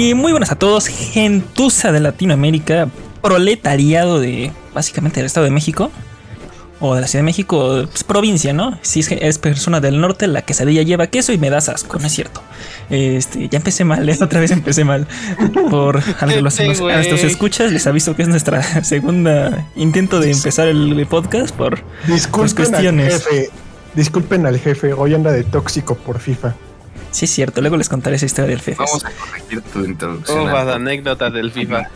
Y muy buenas a todos, gentuza de Latinoamérica, proletariado de básicamente del Estado de México o de la Ciudad de México, pues, provincia, ¿no? Si es, es, persona del norte, la quesadilla lleva queso y me das asco, no es cierto. Este, ya empecé mal, ¿eh? otra vez empecé mal. Por a los, a nuestros escuchas, les aviso que es nuestra segunda intento de empezar el podcast por, Disculpen cuestiones. Al jefe. Disculpen al jefe, hoy anda de tóxico por FIFA. Sí, es cierto, luego les contaré esa historia del FIFA. Vamos a corregir tu introducción. Oh, las anécdotas del FIFA.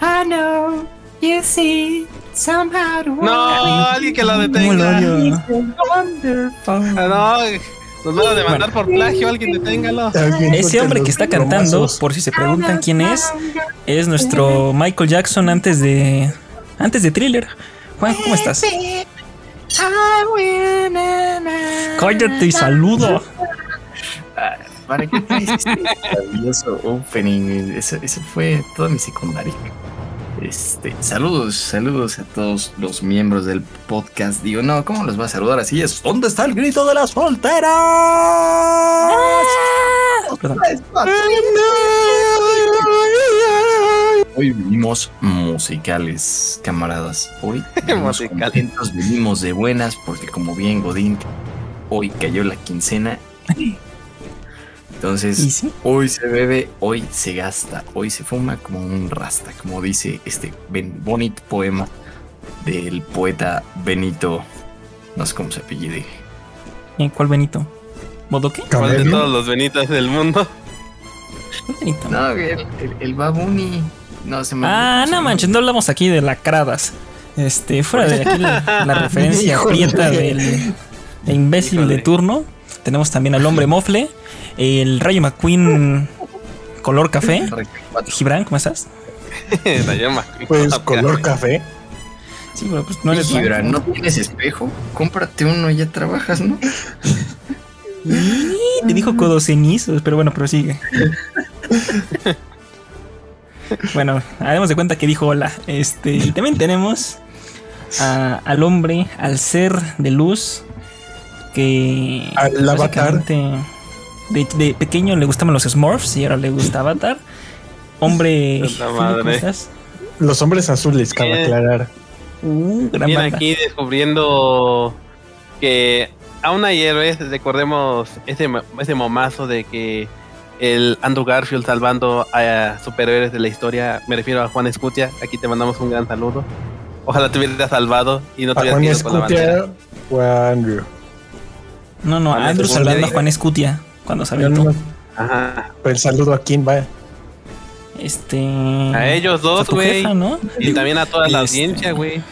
I know, you see, somehow No, alguien que lo detenga. Ah, no, nos van a demandar por plagio, alguien deténgalo. Ese hombre que está cantando, por si se preguntan quién es, es nuestro Michael Jackson antes de antes de Thriller. Juan, ¿cómo estás? Cállate y saludo. ¿Para qué este maravilloso opening? Eso, fue toda mi secundaria. Este, saludos, saludos a todos los miembros del podcast. Digo, no, ¿cómo los va a saludar así? Es ¿Dónde está el grito de las solteras? Hoy vivimos musicales, camaradas. Hoy venimos contentos, venimos de buenas, porque como bien Godín, hoy cayó la quincena. Entonces, hoy se bebe, hoy se gasta, hoy se fuma como un rasta, como dice este bonito poema del poeta Benito. No sé cómo se apellide. ¿Cuál Benito? ¿Bodoque? ¿Cuál de todos los Benitos del mundo? Benito. No, el, el Babuni. No, se me Ah, no manches, no hablamos aquí de lacradas. Este, fuera de aquí la, referencia prieta del, imbécil de turno. Tenemos también al hombre mofle, el Rayo McQueen color café. Gibran, ¿cómo estás? Rayo McQueen. Pues color café. Sí, pero pues no eres Gibran, ¿no tienes espejo? Cómprate uno y ya trabajas, ¿no? te dijo codo cenizos, pero bueno, prosigue. Bueno, haremos de cuenta que dijo hola. Este, y también tenemos al hombre, al ser de luz, que al avatar. De, pequeño le gustaban los Smurfs y ahora le gusta Avatar. Hombre, los hombres azules, cabe aclarar. Uh, aquí descubriendo que aún hay héroes, recordemos ese, ese momazo de que el Andrew Garfield salvando a superhéroes de la historia. Me refiero a Juan Escutia. Aquí te mandamos un gran saludo. Ojalá te hubieras salvado y no te hubieras ido con la bandera. Andrew. No, no, Andrew salvando a Juan Escutia cuando salió no, Ajá. Pues el saludo a quién va. Este. A ellos dos, güey. ¿no? Y también a toda la este, audiencia, güey.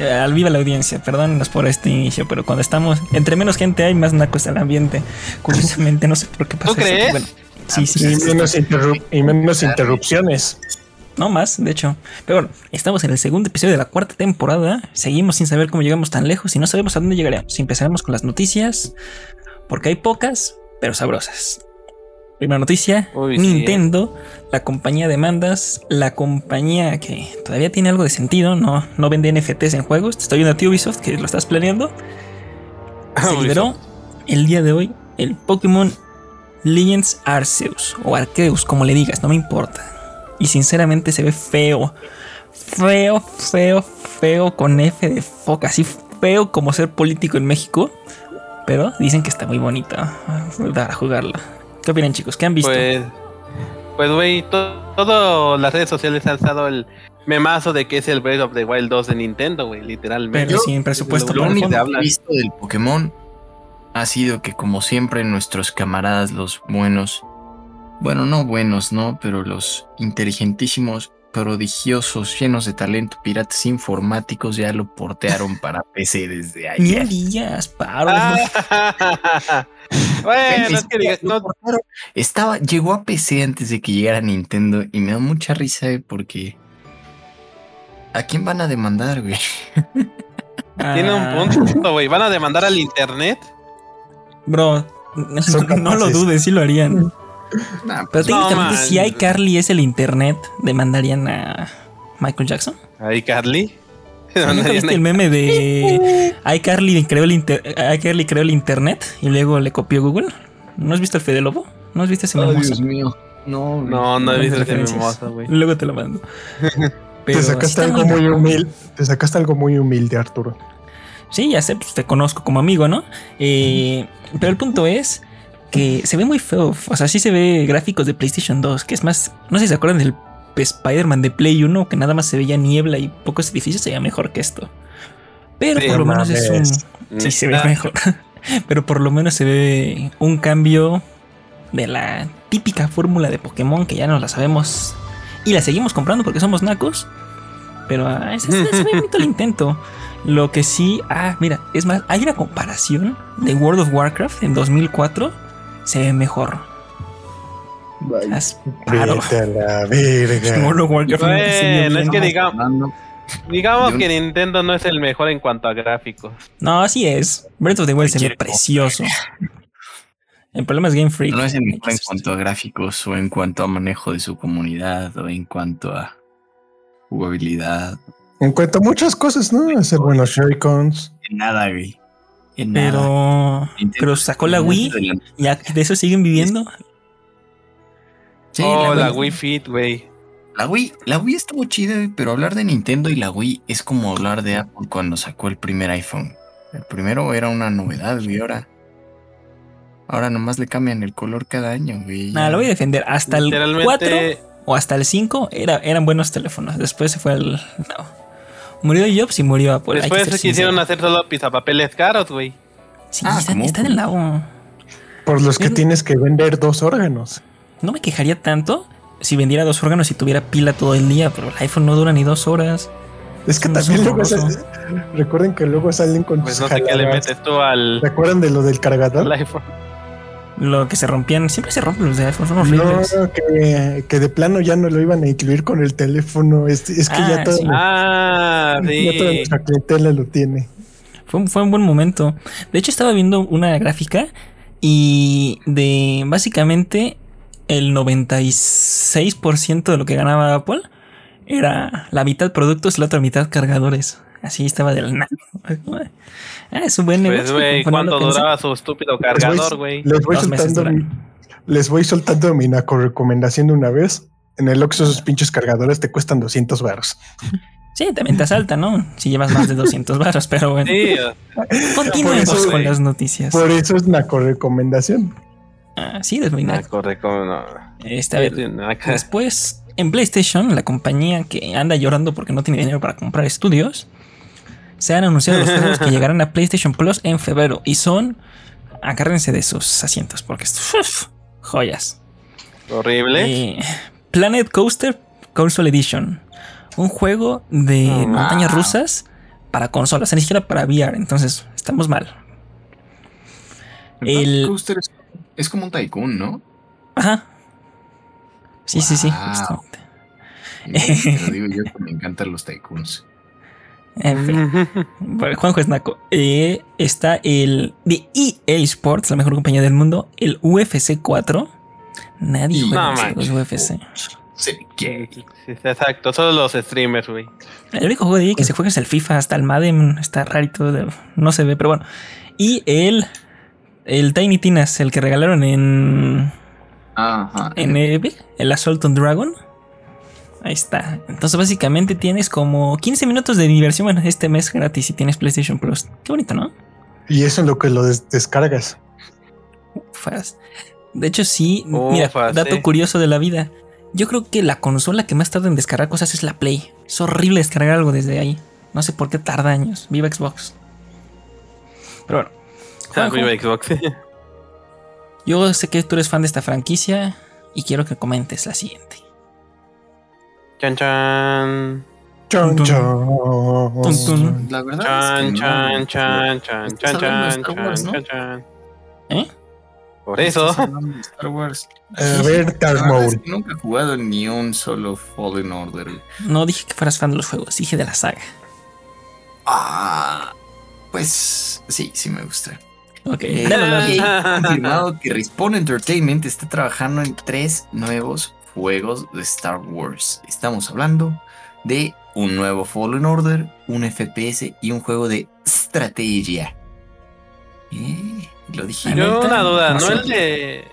Eh, al viva la audiencia, perdónenos por este inicio, pero cuando estamos, entre menos gente hay, más naco está el ambiente. Curiosamente, no sé por qué pasa ¿Tú crees? Bueno, sí, sí, y, menos y menos interrupciones. No más, de hecho. Pero bueno, estamos en el segundo episodio de la cuarta temporada. Seguimos sin saber cómo llegamos tan lejos y no sabemos a dónde llegaremos. Empezaremos con las noticias, porque hay pocas, pero sabrosas. Primera noticia, Nintendo, la compañía de mandas, la compañía que todavía tiene algo de sentido, no, no vende NFTs en juegos. Te estoy viendo a ti Ubisoft que lo estás planeando. Ah, Se liberó el día de hoy el Pokémon Legends Arceus o Arceus, como le digas, no me importa. Y sinceramente se ve feo. Feo, feo, feo con F de foca. Así feo como ser político en México. Pero dicen que está muy bonita para jugarla. ¿Qué opinan, chicos? ¿Qué han visto? Pues, pues, güey, todas las redes sociales han alzado el memazo de que es el Breath of the Wild 2 de Nintendo, güey, literalmente. Pero sin presupuesto. Lo único que he visto del Pokémon ha sido que, como siempre, nuestros camaradas, los buenos, bueno, no buenos, ¿no? Pero los inteligentísimos prodigiosos, llenos de talento, piratas informáticos ya lo portearon para PC desde ayer. días, paro. bueno, es que no... Estaba, llegó a PC antes de que llegara Nintendo y me da mucha risa eh, porque ¿a quién van a demandar, güey? Tiene un ah. punto, güey. ¿Van a demandar al internet? Bro, no lo dudes, sí lo harían. Pero técnicamente, si iCarly es el internet, ¿demandarían a Michael Jackson? ¿A iCarly? ¿No viste el meme de iCarly creó, el creó el internet y luego le copió Google? ¿No has visto el Fede Lobo? ¿No has visto ese Ay, memoso? Dios mío. No, güey. No, no he visto ese güey. Luego te lo mando. Te Pero sí sacaste algo muy humilde. Te sacaste algo muy humilde, Arturo. Sí, ya sé, pues te conozco como amigo, ¿no? Eh, pero el punto es que se ve muy feo. O sea, sí se ve gráficos de PlayStation 2, que es más, no sé si se acuerdan del Spider-Man de Play 1, que nada más se veía niebla y pocos edificios, se veía mejor que esto. Pero Sí, por lo no menos es un... Sí, se ve mejor. Pero por lo menos se ve un cambio de la típica fórmula de Pokémon que ya nos la sabemos y la seguimos comprando porque somos nacos. Pero ah, es, es- es muy bonito el intento. Lo que sí, ah, mira, es más, hay una comparación de World of Warcraft en 2004. Se ve mejor. Haz paro. Vete a la verga. World of Warcraft no se ve Bueno, es que digamos, que Nintendo no es el mejor en cuanto a gráficos. No, así es. Breath of the Wild se ve precioso. El problema es Game Freak. No es el mejor en cuanto a gráficos o en cuanto a manejo de su comunidad o en cuanto a jugabilidad. En cuanto a muchas cosas, ¿no? Hacer buenos Joy-Cons. En nada, güey. En. Pero, Nintendo- pero sacó la Wii y de eso siguen viviendo. Sí, oh, la, Wii- Wii Fit, güey. La Wii, la Wii estuvo chida, güey, pero hablar de Nintendo y la Wii es como hablar de Apple cuando sacó el primer iPhone. El primero era una novedad, güey, ahora. Ahora nomás le cambian el color cada año, güey. Nada, lo voy a defender. Hasta el 4 Literalmente, o hasta el 5 era, eran buenos teléfonos. Después se fue el. No. Murió Jobs y murió que después se quisieron sincero. hacer solo pizapapeles caros, güey. Sí, Ah, están, están en la O. Por los que Es- tienes que vender dos órganos. No me quejaría tanto si vendiera dos órganos y tuviera pila todo el día, pero el iPhone no dura ni dos horas. Es que No, también luego horroroso. sal- recuerden que luego salen con Pues sus no sé qué le jaladas. metes tú al, ¿Se acuerdan de lo del cargador? al iPhone. Lo que se rompían, siempre se rompen los de iPhone, son No, horribles. que, que de plano ya no lo iban a incluir con el teléfono. Es, es que Ah, ya, todo, sí. Ah, ya toda sí. nuestra clientela lo tiene. Fue, un- fue un buen momento. De hecho, estaba viendo una gráfica y de básicamente el 96% de lo que ganaba Apple era la mitad productos y la otra mitad cargadores. Así estaba del nada. Ah, es un buen Pues, negocio. güey, conforme ¿cuánto duraba su estúpido Les cargador, güey? Les voy meses soltando, mi- les voy soltando mi naco recomendación de una vez. En el Oxxo esos pinches cargadores te cuestan 200 baros. Sí, también te asalta, ¿no? Si llevas más de 200 barras, pero bueno. Sí, Continuemos eso, con las noticias. Por eso es naco recomendación. Ah, sí, es muy naco. correcto, no. A ver, Sí, no, acá. Después, en PlayStation, la compañía que anda llorando porque no tiene dinero para comprar estudios, se han anunciado los juegos que llegarán a PlayStation Plus en febrero y son. Agárrense de sus asientos porque es uf, joyas. Horrible. Eh, Planet Coaster Console Edition, un juego de montañas rusas para consolas, ni siquiera para VR, entonces estamos mal. El- Coaster es, es como un tycoon, ¿no? Ajá. Sí, sí, sí, justamente. Digo yo que me encantan los tycoons. En fin. Bueno, Juanjo es naco. Eh, está el de EA Sports, la mejor compañía del mundo, el UFC 4. Nadie juega No los UFC. Sí, Exacto, solo los streamers, güey. El único juego de EA que se juega es el FIFA, hasta el Madden está rarito, no se ve, pero bueno. Y el el Tiny Tinas, el que regalaron en Ajá. en Epic, el Assault on Dragon. Ahí está. Entonces básicamente tienes como 15 minutos de diversión bueno, este mes gratis si tienes PlayStation Plus. Qué bonito, ¿no? Y eso en lo que lo des- descargas. Ufas. De hecho, sí. Ufas, mira, dato sí. curioso de la vida. Yo creo que la consola que más tarda en descargar cosas es la Play. Es horrible descargar algo desde ahí. No sé por qué tarda años. Viva Xbox. Pero bueno. Juanjo, Viva Xbox. yo sé que tú eres fan de esta franquicia y quiero que comentes la siguiente. Chan chan. Tun, tun. La verdad Chan es que no. chan chan chan chan chan Star chan Wars, ¿no? chan chan. ¿Eh? Por eso. Star Wars. A ver, Maul. que nunca he jugado ni un solo Fallen Order. No dije que fueras fan de los juegos, dije de la saga. Ah, pues sí, sí me gusta. Ok, Eh, confirmado que Respawn Entertainment está trabajando en tres nuevos juegos de Star Wars. Estamos hablando de un nuevo Fallen Order, un FPS y un juego de estrategia. Eh, lo dije. Yo una duda, No ¿no el de.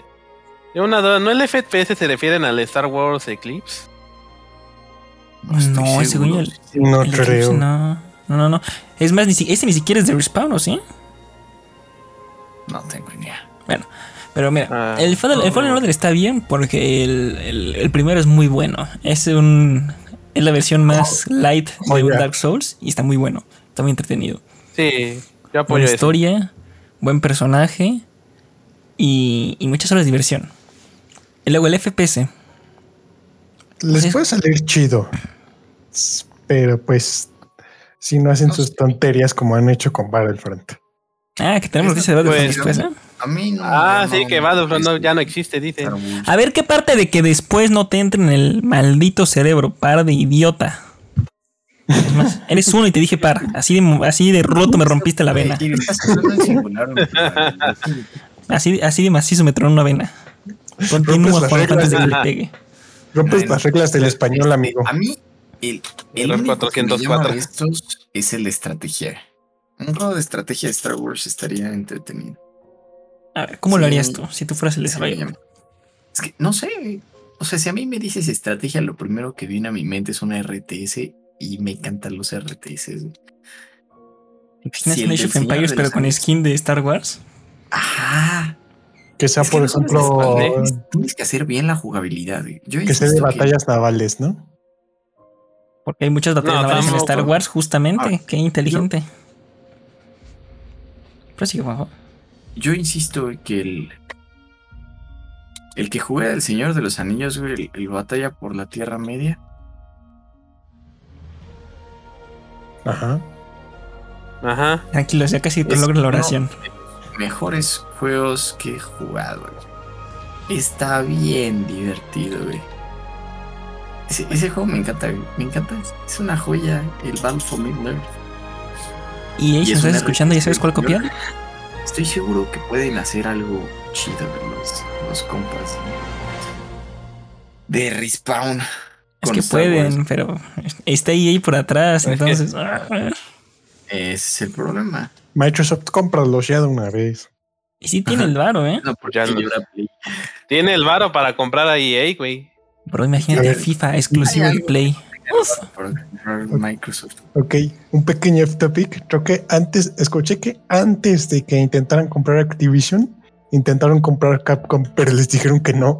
Una duda, ¿no el FPS se refieren al Star Wars Eclipse? estoy No, ese güey. el- No el Eclipse, creo. No, no, no, no. Es más, ni si- ese ni siquiera es de Respawn, ¿o sí? No tengo idea. Pero mira, Ah, el, Fallen, el Fallen no. Order está bien porque el, el- el primero es muy bueno. Es un es la versión más light de. Dark Souls y está muy bueno. Está muy entretenido. Sí, yo apoyo Buena eso. historia, buen personaje y, y muchas horas de diversión. Y luego el FPS. Les Pues- puede salir chido. Pero pues, si no hacen No sus tonterías como han hecho con Battlefront. Ah, que tenemos noticia de Battlefront Pues, después, ¿eh? A mí no. Ah, no, sí, que Battlefront no- ya no existe, dice. A ver qué parte de que después no te entre en el maldito cerebro, par de idiota. Es más, eres uno y te dije par. Así de, así de roto me rompiste la vena. Así, así de macizo me tronó una vena. Continúa Juan antes de que le pegue. Rompes las reglas del español, amigo. A mí, el, el Error único que me llama 404. de estos es el de estrategia. Un juego de estrategia de Star Wars estaría entretenido. A ver, ¿cómo lo Sí. harías tú si tú fueras el desarrollador? Es que no sé. O sea, si a mí me dices estrategia, lo primero que viene a mi mente es una RTS y me encantan los RTS. güey. ¿Imaginas Sí, un el Age del of Empires pero con skin de Star Wars? Ajá. Que sea, Es por ejemplo, Tienes que hacer bien la jugabilidad. Yo que sea de batallas navales, ¿no? Porque hay muchas batallas No, navales en. Star Wars, justamente. Ah, Qué inteligente. Pero sí, Juanjo. Yo insisto que el. El que juega el Señor de los Anillos, güey, el, el batalla por la Tierra Media. Ajá. Ajá. Tranquilos, ya casi te logro la no. oración. Mejores juegos que he jugado, güey. Está bien divertido, güey. Ese, ese juego me encanta, güey. Me encanta. Es una joya, el Battle for Middle-earth. Y me estás escuchando, ¿ya sabes cuál Yo copiar? Estoy seguro que pueden hacer algo chido los, los compas. De Respawn. Es con que Star Wars. pueden, pero está ahí por atrás, entonces. ah. Ese es el problema. Microsoft, cómpralos ya de una vez. Y sí tiene el varo, ¿eh? No, porque Ya Play. Tiene el varo para comprar a EA, güey. Bro, imagínate. FIFA exclusivo de. Play. Para comprar Microsoft. Ok, un pequeño off topic. Creo que antes, escuché que antes de que intentaran comprar Activision, intentaron comprar Capcom, pero les dijeron que no.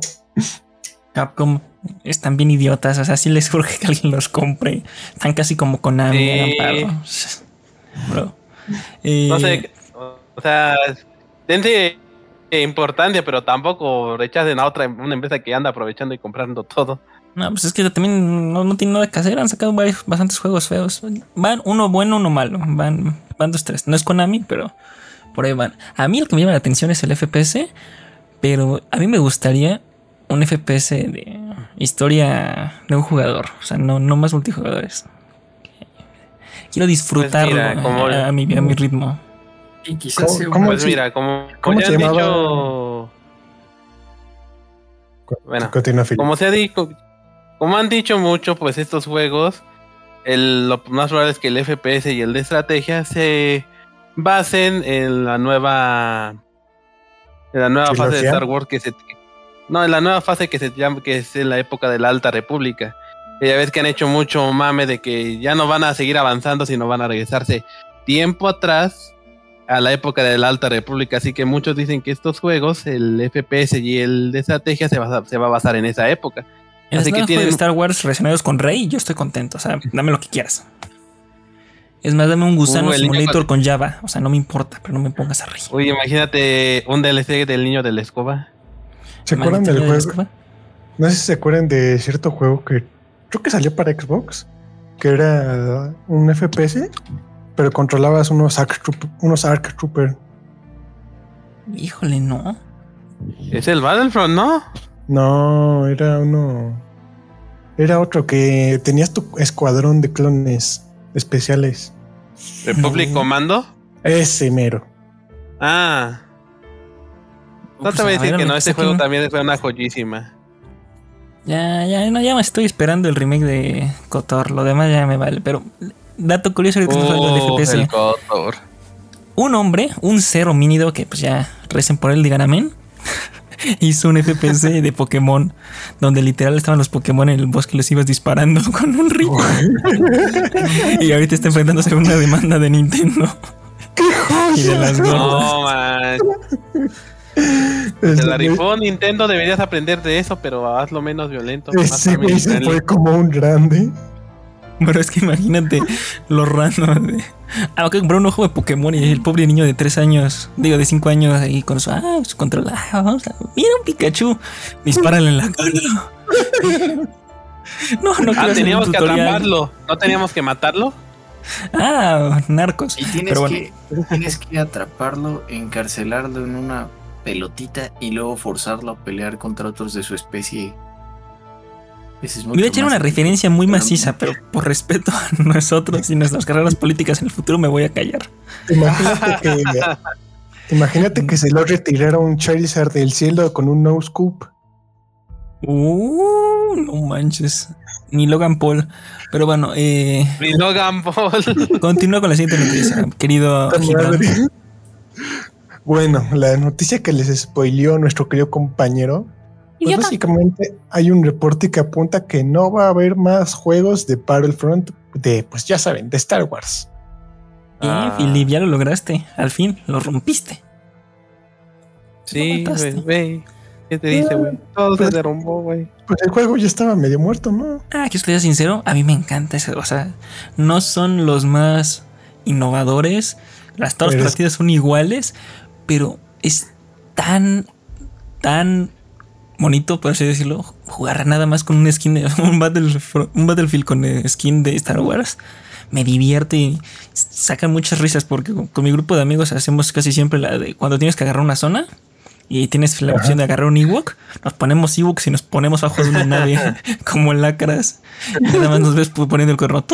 Capcom están bien idiotas, o sea, sí les urge que alguien los compre. Están casi como Konami, paro. Bro. Eh, No sé, o sea, dense importancia, pero tampoco rechacen a otra una empresa que anda aprovechando y comprando todo. No, pues es que también no, no tienen nada que hacer. Han sacado varios, bastantes juegos feos. Van uno bueno, uno malo. Van, van dos, tres. No es Konami, pero por ahí van. A mí lo que me llama la atención es el FPS, pero a mí me gustaría un FPS de historia de un jugador. O sea, no, no más multijugadores. Quiero disfrutarlo Pues mira, como- a, a mi, a mi ritmo. Y quizás ¿Cómo- cómo Pues mira, como, ¿Cómo como ya se han llamaba? dicho. Bueno, como se ha dicho, como han dicho mucho, pues estos juegos, el, lo más probable es que el FPS y el de estrategia se basen en la nueva, en la nueva fase de. Star Wars que se, no, en la nueva fase que se llama, que es en la época de la Alta República. Ya ves que han hecho mucho mame de que ya no van a seguir avanzando, sino van a regresarse tiempo atrás a la época de la Alta República. Así que muchos dicen que estos juegos, el FPS y el de estrategia, se va se va a basar en esa época. En Así que tienen- juegos de Star Wars relacionados con Rey, yo estoy contento. O sea, dame lo que quieras. Es más, dame un gusano Uh, simulator con- con Java. O sea, no me importa, pero no me pongas a Rey. Oye, imagínate un DLC del niño de la escoba. ¿Se acuerdan del la juego? escoba. No sé si se acuerdan de cierto juego que creo que salió para Xbox, que era un FPS, pero controlabas unos Arc, Troop- unos Arc Trooper. Híjole, no. Es el Battlefront, ¿no? No, era uno. Era otro que tenías tu escuadrón de clones especiales. Republic. Commando. Ese mero. Ah, no Pues, te voy a decir ver, que no, este juego también fue una joyísima. Ya, ya, no, ya me estoy esperando el remake de Kotor. Lo demás ya me vale. Pero, dato curioso ahorita que de Uh, FPS. el Kotor. Un hombre, un cero homínido, que pues ya recen por él, digan amén. hizo un FPS de Pokémon donde literal estaban los Pokémon en el bosque y los ibas disparando con un ritmo. y ahorita está enfrentándose a una demanda de Nintendo. y de las No, man. Se la rifó Nintendo, deberías aprender de eso, pero hazlo menos violento. Sí, güey, se fue como un grande. Pero es que imagínate lo random de. Ah, ok, compró un ojo de Pokémon y el pobre niño de 3 años, digo de 5 años ahí con su, ah, su control. Ah, vamos a, mira un Pikachu, dispárale en la cara. no, no ah, teníamos que atraparlo, no teníamos que matarlo. Ah, narcos. Y tienes, que, tienes que atraparlo, encarcelarlo en una pelotita y luego forzarlo a pelear contra otros de su especie me voy a echar una referencia muy maciza, pero por respeto a nosotros y nuestras carreras políticas en el futuro me voy a callar. Imagínate que, imagínate que se lo retirara un Charizard del cielo con un no scoop. Uh, no manches. Ni Logan Paul. Pero bueno, eh. Ni Logan Paul. Continúa con la siguiente noticia, querido Bueno, la noticia que les spoileó nuestro querido compañero pues básicamente hay un reporte que apunta que no va a haber más juegos de Battlefront de, pues ya saben, de Star Wars. Bien, ah. Philip, ya lo lograste. Al fin, lo rompiste. Sí, güey. ¿Qué te dice, güey? Todo pues, se derrumbó, güey. Pues el juego ya estaba medio muerto, ¿no? Ah, que estoy sincero, a mí me encanta ese. O sea, no son los más innovadores. Las todas las partidas son iguales, pero es tan, tan bonito, por así decirlo, jugar nada más con un skin de un, un Battlefield con skin de Star Wars. Me divierte y saca muchas risas porque con, mi grupo de amigos hacemos casi siempre la de cuando tienes que agarrar una zona y tienes la opción de agarrar un Ewok, nos ponemos Ewoks y nos ponemos bajo de una nave como lacras. Y nada más nos ves poniendo el cuerno.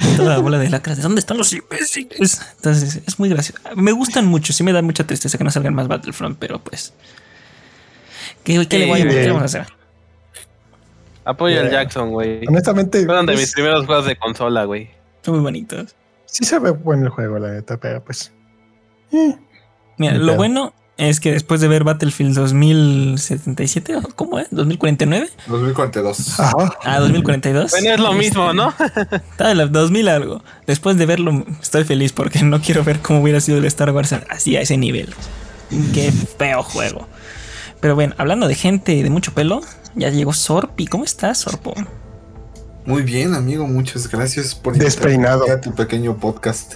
Y toda la bola de lacras. ¿De dónde están los imbéciles? Entonces es muy gracioso. Me gustan mucho. Sí me da mucha tristeza que no salgan más Battlefront, pero pues ¿Qué, le voy a ¿Qué vamos a hacer? Apoyo al Jackson, güey. Honestamente. Fueron de mis primeros juegos de consola, güey. Son muy bonitos. Sí se ve bueno el juego, la neta, pero pues. Eh, Mira, lo bueno es que después de ver Battlefield 2077, ¿cómo es? ¿2049? 2042. Ah, 2042. Bueno, es lo mismo, ¿no? Está 2000 algo. Después de verlo, estoy feliz porque no quiero ver cómo hubiera sido el Star Wars así a ese nivel. Qué feo juego. Pero bueno, hablando de gente de mucho pelo, ya llegó Sorpi. ¿Cómo estás, Sorpo? Muy bien, amigo. Muchas gracias por despeinado a tu pequeño podcast.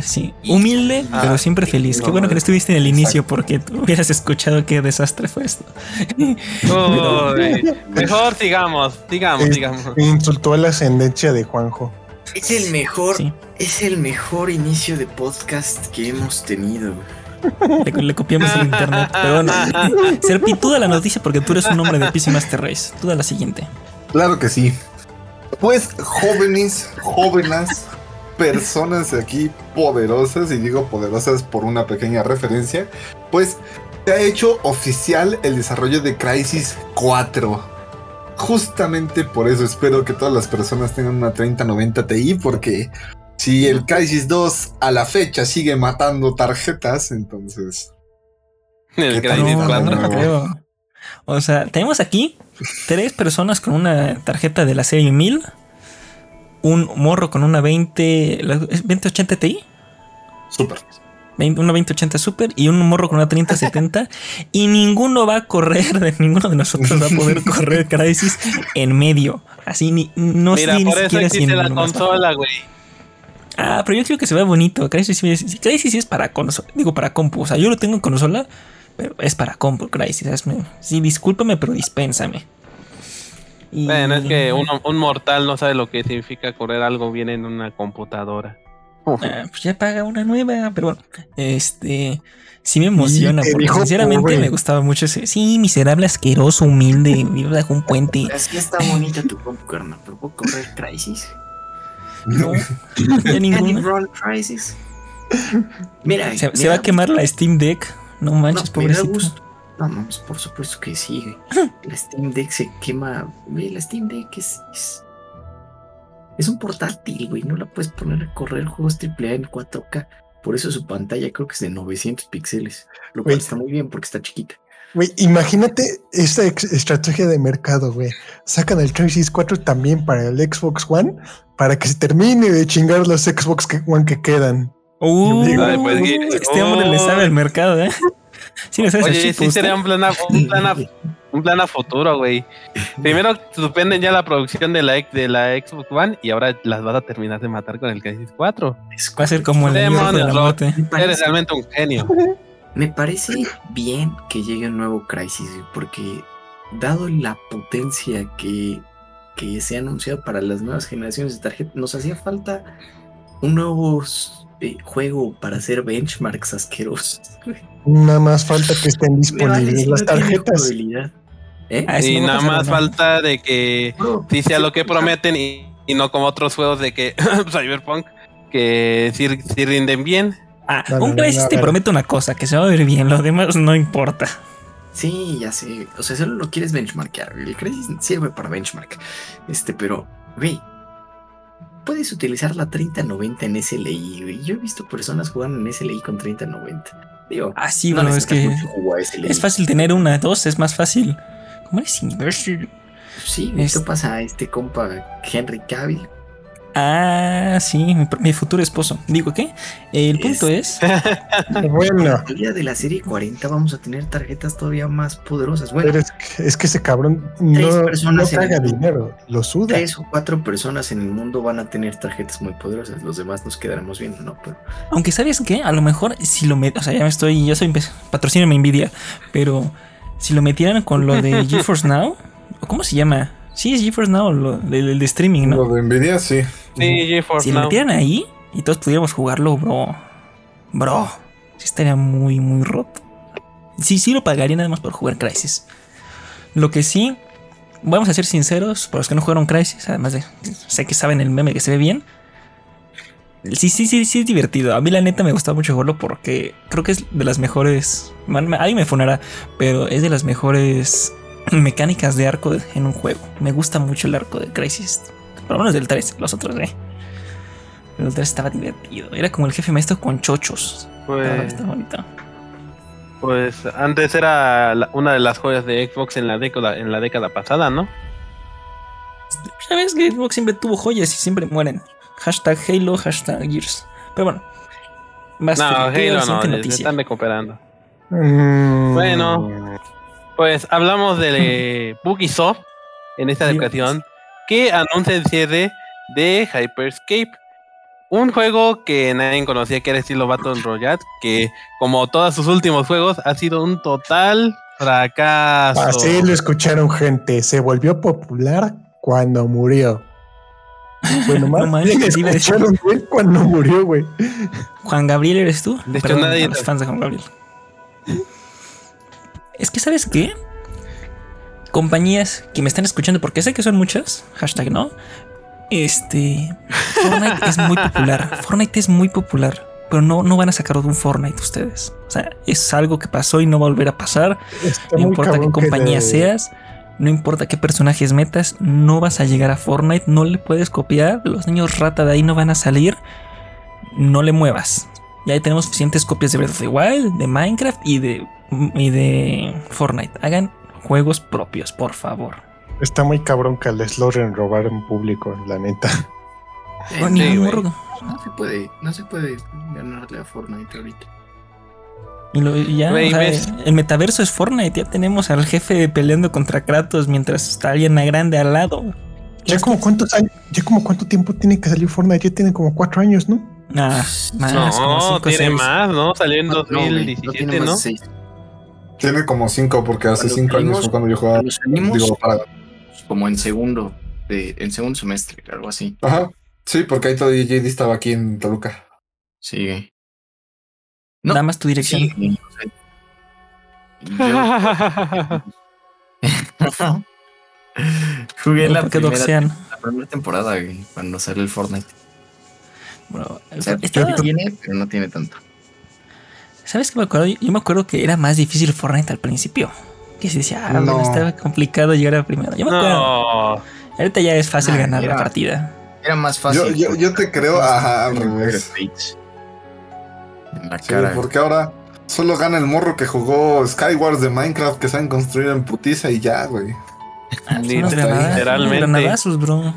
Sí, humilde, ah, pero siempre feliz. Qué bueno que no estuviste en el inicio porque tú hubieras escuchado qué desastre fue esto. mejor sigamos, sigamos, sigamos. Insultó a la ascendencia de Juanjo. Es el mejor, es el mejor inicio de podcast que hemos tenido. Le, copiamos el internet. Pero bueno, Serpi, tú la noticia porque tú eres un hombre de PC Master Race. Tú da la siguiente. Claro que sí. Pues jóvenes, jóvenes, personas aquí poderosas, y digo poderosas por una pequeña referencia, pues se ha hecho oficial el desarrollo de Crisis 4. Justamente por eso espero que todas las personas tengan una 3090 Ti, porque si el Crisis 2 a la fecha sigue matando tarjetas, entonces. El Crisis 4. O sea, tenemos aquí tres personas con una tarjeta de la serie 1000, un morro con una 20, 2080 Ti. Super. una 2080 Super y un morro con una 3070 y ninguno va a correr, de ninguno de nosotros va a poder correr Crisis en medio. Así ni no Mira, por eso existe la consola, güey. Ah, pero yo creo que se ve bonito. Crisis sí es para consola. Digo, para compu. O sea, yo lo tengo en consola, pero es para compu, Crisis. sí, discúlpame, pero dispénsame. Bueno, es que un, mortal no sabe lo que significa correr algo bien en una computadora. Ah, pues ya paga una nueva, pero bueno, este sí me emociona porque sinceramente me gustaba mucho ese. Sí, miserable, asqueroso, humilde, vivo bajo un puente. Es que está bonito tu compu, pero puedo correr Crisis. No, ya ninguna. Mira, se, va a quemar la Steam Deck. No manches, pobrecito. No, no, pues, por supuesto que sí. La Steam Deck se quema. la Steam Deck es, es, un portátil, güey. No la puedes poner a correr juegos AAA en 4K. Por eso su pantalla creo que es de 900 píxeles, lo cual está muy bien porque está chiquita. Güey, imagínate esta estrategia de mercado, güey. Sacan el Crisis 4 también para el Xbox One para que se termine de chingar los Xbox One que quedan. Uh, pues, este hombre le sabe el mercado, ¿eh? Sí, Oye, sí sería un plan, a, un plan a, un plan a futuro, güey. Primero suspenden ya la producción de la, de la Xbox One y ahora las vas a terminar de matar con el Crisis 4. Va a ser como el Demonios, Eres realmente un genio. Me parece bien que llegue un nuevo Crisis, porque dado la potencia que, que se ha anunciado para las nuevas generaciones de tarjeta, nos hacía falta un nuevo eh, juego para hacer benchmarks asquerosos. Nada más falta que estén disponibles las tarjetas. ¿Eh? Ah, y nada más falta de que si sea lo que prometen y, no como otros juegos de que Cyberpunk que si rinden bien. Ah, un Crisis te promete una cosa, que se va a ver bien, lo demás no importa. Sí, ya sé. O sea, solo lo quieres benchmarkear. El Crisis sirve para benchmark. Este, pero, güey, puedes utilizar la 3090 en SLI, Yo he visto personas jugando en SLI con 3090. Digo, ah, sí, bueno, es que es fácil tener una, dos, es más fácil. ¿Cómo eres inverso? Sí, esto pasa a este compa Henry Cavill Ah, sí, mi, futuro esposo. Digo, ¿qué? El punto es. bueno. El día de la serie 40 vamos a tener tarjetas todavía más poderosas. Bueno, es, que ese cabrón no, no dinero, lo suda. Tres o cuatro personas en el mundo van a tener tarjetas muy poderosas. Los demás nos quedaremos viendo, ¿no? Pero... Aunque, ¿sabes qué? A lo mejor si lo meto, o sea, ya me estoy, yo soy patrocinio, me envidia, pero si lo metieran con lo de GeForce Now, ¿cómo se llama? Sí, es GeForce Now, lo de, streaming, ¿no? Lo de Nvidia, sí. Sí, GeForce Si lo metieran ahí y todos pudiéramos jugarlo, bro. Bro, sí estaría muy, muy roto. Sí, sí lo pagaría nada más por jugar Crisis. Lo que sí, vamos a ser sinceros, por los que no jugaron Crisis, además de sé que saben el meme que se ve bien. Sí, sí, sí, sí es divertido. A mí la neta me gusta mucho jugarlo porque creo que es de las mejores. Ahí me funará, pero es de las mejores mecánicas de arco en un juego. Me gusta mucho el arco de Crisis. Por lo menos del 3, los otros, eh. Pero el 3 estaba divertido. Era como el jefe maestro con chochos. Pues, está bonito. Pues antes era una de las joyas de Xbox en la década, en la década pasada, ¿no? Sabes que Xbox siempre tuvo joyas y siempre mueren. Hashtag Halo, hashtag Gears. Pero bueno. Más no, Halo no, están recuperando. Mm. Bueno, pues hablamos de Bugisoft en esta ocasión que anuncia el cierre de Hyperscape. Un juego que nadie conocía que era estilo Battle Royale, que como todos sus últimos juegos ha sido un total fracaso. Así lo escucharon gente, se volvió popular cuando murió. Bueno, más no escucharon cuando murió, güey. Juan Gabriel eres tú. De hecho, nadie los fans de Juan Gabriel. Es que, ¿sabes qué? Compañías que me están escuchando, porque sé que son muchas, hashtag no. Este. Fortnite es muy popular. Fortnite es muy popular. Pero no, no van a sacar de un Fortnite ustedes. O sea, es algo que pasó y no va a volver a pasar. no importa qué compañía seas. No importa qué personajes metas, no vas a llegar a Fortnite, no le puedes copiar, los niños rata de ahí no van a salir, no le muevas. Ya tenemos suficientes copias de Breath of the Wild, de Minecraft y de y de Fortnite. Hagan juegos propios, por favor. Está muy cabrón que les logren robar en público, la neta. Oh, no se puede, no se puede ganarle a Fortnite ahorita. Y ya, el metaverso es Fortnite. Ya tenemos al jefe peleando contra Kratos mientras está alguien grande al lado. Ya como cuántos años, ya como cuánto tiempo tiene que salir Fortnite, ya tiene como cuatro años, ¿no? Ah, más, no, tiene más, ¿no? Salió en 2017, ¿no? Tiene como cinco, porque hace cinco años fue cuando yo jugaba. digo, Como en segundo, de, en segundo semestre, algo así. Ajá. Sí, porque ahí todavía JD estaba aquí en Toluca. Sí. Nada más tu dirección. Sí, Jugué la primera, la primera temporada cuando sale el Fortnite. Bueno, o sea, tiene, pero no tiene tanto. ¿Sabes qué me acuerdo? Yo me acuerdo que era más difícil Fortnite al principio. Que se decía, ah, no. estaba complicado llegar a primero. Yo me acuerdo. Ahorita ya es fácil ganar la partida. Era más fácil. Yo, yo, te creo, ajá, al revés. En la Sí, cara. porque ahora solo gana el morro que jugó Skywars de Minecraft que saben construir en putiza y ya, güey. Ah, granadazos, literalmente. unos granadazos, bro.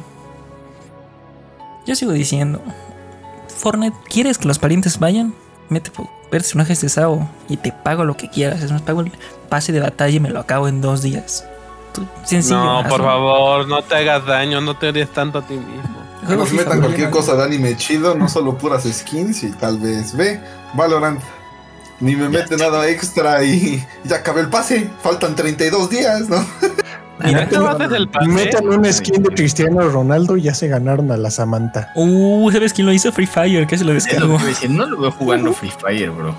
Yo sigo diciendo. Fortnite, ¿quieres que los parientes vayan? Mete personajes de SAO y te pago lo que quieras. Es más, pago el pase de batalla y me lo acabo en dos días. Tú, sencillo. No, por favor, no te hagas daño, no te odies tanto a ti mismo. Que nos metan cualquier no- cosa de anime chido, no solo puras skins y tal vez. Ve, Valorant. Ni me mete nada extra y ya acabé el pase. Faltan 32 días, ¿no? Metan un skin de Cristiano Ronaldo y ya se ganaron a la Samantha. Uh, ¿sabes quién lo hizo? Free Fire, que se lo Es lo descargó. no lo veo jugando Free Fire, bro.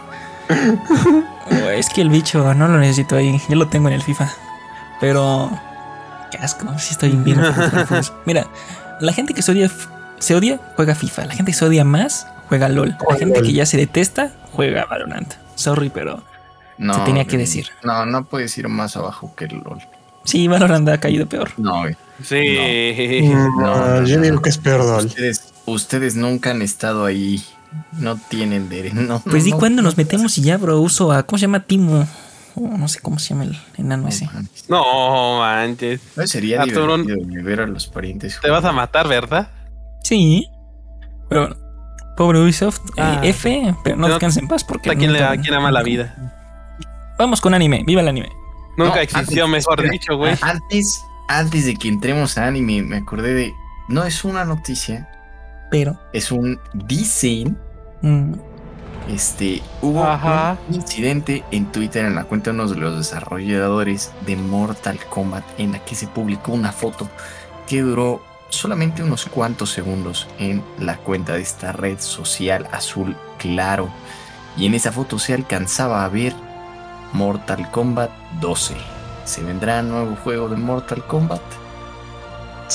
Oh, es que el bicho no lo necesito ahí. Yo lo tengo en el FIFA. Pero. Qué asco. Sí estoy bien. Mira, la gente que se odia, se odia, juega FIFA. La gente que se odia más, juega LOL. La gente que ya se detesta, juega Valorant. Sorry, pero. No, Se tenía que decir. No, no puedes ir más abajo que el LOL. Sí, Valorant ha caído peor. No, güey. Sí. Mm, no, yo no. digo que es peor Dol. Ustedes, ustedes nunca han estado ahí. No tienen derecho. No, Pues di no, cuándo no, nos metemos y ya, bro. Uso a. ¿Cómo se llama? Timo. Oh, no sé cómo se llama el enano ese. No manches. No, sería divertido güey, ver a los parientes. Te vas a matar, ¿verdad? Sí. Pero bueno, pobre Ubisoft. eh, Ah. F, pero no descansen en paz porque. ¿A quién, le, a quién ama la vida? Vamos con anime. Viva el anime. Nunca No, existió, antes- mejor espera, dicho, güey. Antes, antes de que entremos a anime, me acordé de. No es una noticia, Pero. es un dicen. mm, Este, hubo Ajá. un incidente en Twitter en la cuenta de uno de los desarrolladores de Mortal Kombat en la que se publicó una foto que duró solamente unos cuantos segundos en la cuenta de esta red social azul claro. Y en esa foto se alcanzaba a ver Mortal Kombat 12. ¿Se vendrá nuevo juego de Mortal Kombat?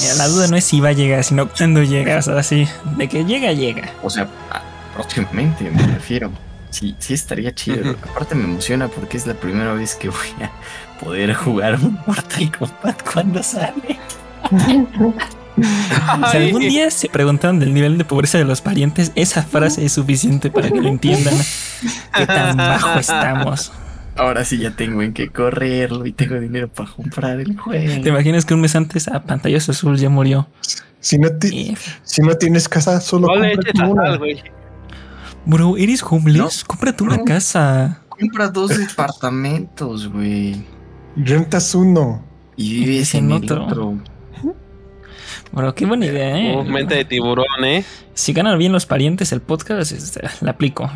mira, la duda no es si va a llegar, sino cuándo llega. O sea, así. De que llega, llega. O sea, próximamente me refiero. Sí, sí estaría chido. Aparte me emociona porque es la primera vez que voy a poder jugar un Mortal Kombat cuando sale. Si algún día se preguntan del nivel de pobreza de los parientes, esa frase es suficiente para que lo entiendan. Qué tan bajo estamos. Ahora sí ya tengo en qué correrlo y tengo dinero para comprar el ¿Te juego. imaginas que un mes antes a pantallazo azul ya murió? Si no, ti- Eh, si no tienes casa, solo No le una. güey. bro, ¿eres homeless? Cómprate una No. casa. Compra dos departamentos, güey. Rentas uno. Y vives en otro. otro. Bro, qué buena idea, ¿eh? Uf, mente de tiburón, ¿eh? Si ganan bien los parientes el podcast, este, la aplico.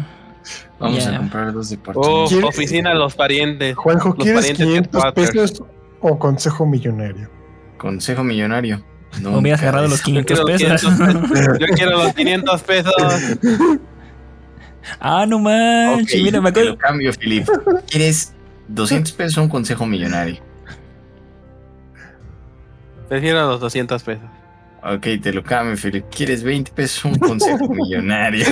Vamos Ya. a comprar dos departamentos. Uf, ¿Quiere- oficina los parientes. Juanjo, Los ¿quieres parientes 500 headquarters. pesos o consejo millonario? Consejo millonario. Hubieras Nunca agarrado los es- 500 Yo quiero pesos. los 500 pesos. Yo quiero los 500 pesos. ah, no manches. mira, me te acuerdo. lo cambio, Filip. ¿Quieres 200 pesos o un consejo millonario? Prefiero los 200 pesos. Ok, te lo cambio, Filip. ¿Quieres 20 pesos o un consejo millonario?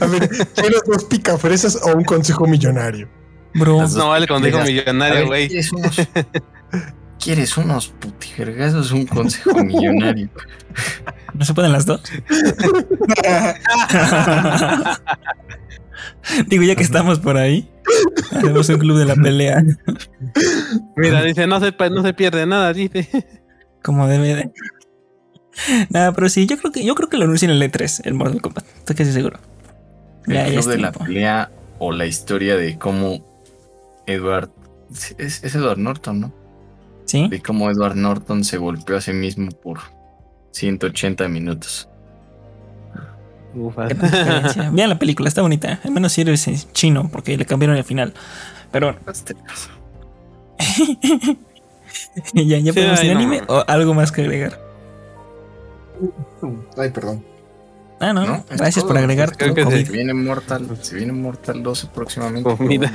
A ver, ¿quieres dos picafresas o un consejo millonario? Bro, No vale consejo millonario, güey. ¿Quieres unos, ¿Quieres unos putijergazos o un consejo millonario? ¿no se pueden las dos? Digo, ya que estamos por ahí, hacemos un club de la pelea, Mira, dice, no se, no se pierde nada, dice. como debe de. Nada, pero sí, yo creo que yo creo que lo anuncian en el E3, el Mortal Kombat. Estoy casi seguro. El Ya, club de la pelea o la historia de cómo Edward. Es, es Edward Norton, ¿no? ¿Sí? De cómo Edward Norton se golpeó a sí mismo por 180 minutos. Vean la película, está bonita. Al menos si eres eh, chino, porque le cambiaron el final. Pero caso. ya, ya Sí, podemos ir no. anime o algo más que agregar. Ay, perdón. Ah, no, No, gracias todo. por agregar Creo tu que COVID. Se viene Mortal, se viene Mortal 12 próximamente. Comida.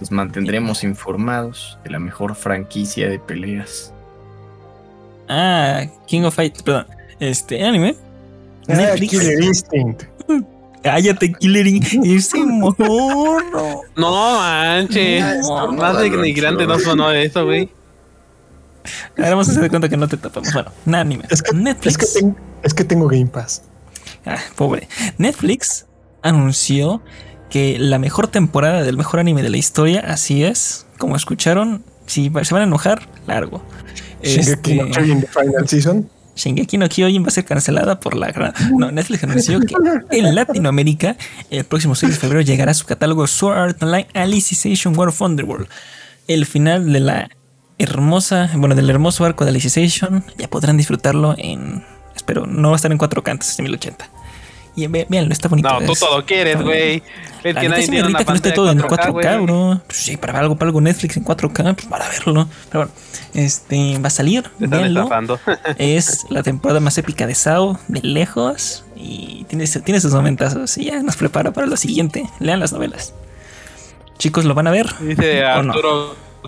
Los mantendremos informados de la mejor franquicia de peleas. Ah, King of Fight, perdón. Este anime. Ah. Killer Instinct. Cállate, Killering. Ese morro. No manches. No, Más de denigrante no sonó eso, güey. Ahora vamos a hacer de cuenta que no te tapamos. Bueno, un anime. Es que, Netflix. es, que ten- es que tengo Game Pass. Ah, pobre. Netflix anunció que la mejor temporada del mejor anime de la historia, así es, como escucharon, si se van a enojar, largo. Shingeki no Este, Kyojin The Final Season. Shingeki no Kyojin va a ser cancelada por la gran... No, Netflix anunció que en Latinoamérica el próximo 6 de febrero llegará a su catálogo Sword Art Online Alicization War of Underworld. El final de la hermosa, bueno, del hermoso arco de Alicization, ya podrán disfrutarlo en... Espero, no va a estar en 4K antes de 1080. Y véanlo, está bonito. No, tú es- todo quieres, güey. La que nadie tiene una que no esté todo en 4K, 4K, güey. bro. Pues sí, para algo, para algo Netflix en 4K, pues para verlo. Pero bueno, este va a salir. Véanlo. Es la temporada más épica de Sao, de lejos. Y tiene, tiene sus momentazos. Y ya nos prepara para lo siguiente. Lean las novelas. Chicos, ¿lo van a ver? Dice ¿O no?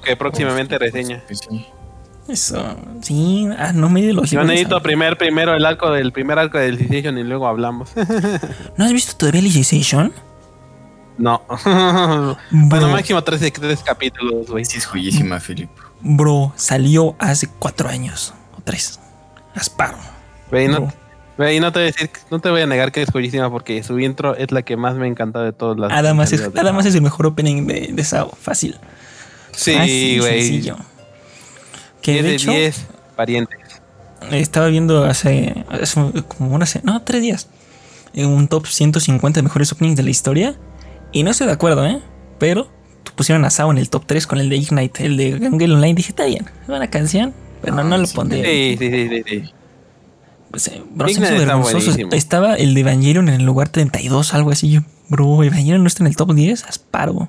Que próximamente reseña. Eso. Sí. Ah, no me di los Yo necesito primer, primero el arco del primer arco del Decision y luego hablamos. ¿No has visto todavía Alicization? no. Bro, bueno, máximo tres, tres capítulos, güey. Sí, es joyísima, Philip. bro, salió hace cuatro años. O tres. Asparo. Güey, no, güey, no te voy a decir, no te voy a negar que es joyísima porque su intro es la que más me ha encantado de todas las. Además es, de además es el mejor opening de, de Sao. Fácil. Sí, Fácil, güey. Que 10 de de hecho, 10 parientes. estaba viendo hace, hace como una no, tres días, en un top 150 de mejores openings de la historia. Y no estoy de acuerdo, ¿eh? Pero pusieron a Sao en el top 3 con el de Ignite, el de Gangel Online. Dije, está bien, es buena canción, pero no, Ah, no lo sí. pondría. Sí, sí, sí, sí, sí. Pues, eh, bro, está. Estaba el de Evangelion en el lugar 32, algo así. Yo, bro, Evangelion no está en el top 10, asparo.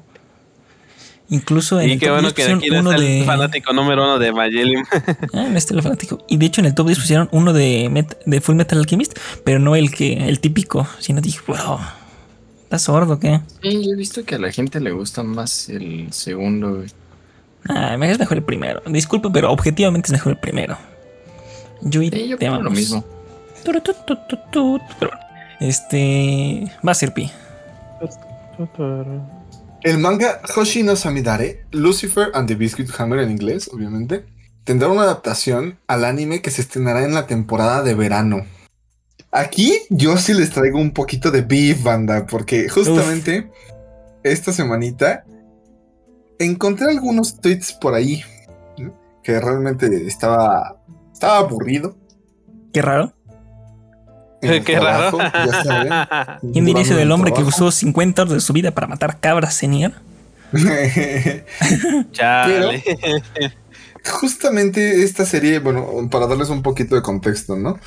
Incluso en Y el qué top bueno 10 que pusieron aquí no uno está el de. fanático número uno de Evangelion. Ah, no está el fanático. Y de hecho en el top 10 pusieron uno de, Met- de Full Metal Alchemist, pero no el que el típico. Sino dije, bro, ¿estás sordo qué? Sí, yo he visto que a la gente le gusta más el segundo. Ah, me es mejor el primero. Disculpe, pero objetivamente es mejor el primero. Yui, Sí, yo te creo lo mismo. Pero bueno, este va a ser pi. El manga Hoshi no Samidare, Lucifer and the Biscuit Hammer en inglés, obviamente, tendrá una adaptación al anime que se estrenará en la temporada de verano. Aquí yo sí les traigo un poquito de beef, banda, porque justamente esta semanita encontré algunos tweets por ahí ¿no? que realmente estaba, estaba aburrido. Qué raro. En el Qué raro. ya saben, ¿Quién diría eso del el hombre que usó 50 horas de su vida para matar cabras, senior? Chale. Justamente esta serie, bueno, para darles un poquito de contexto, ¿no?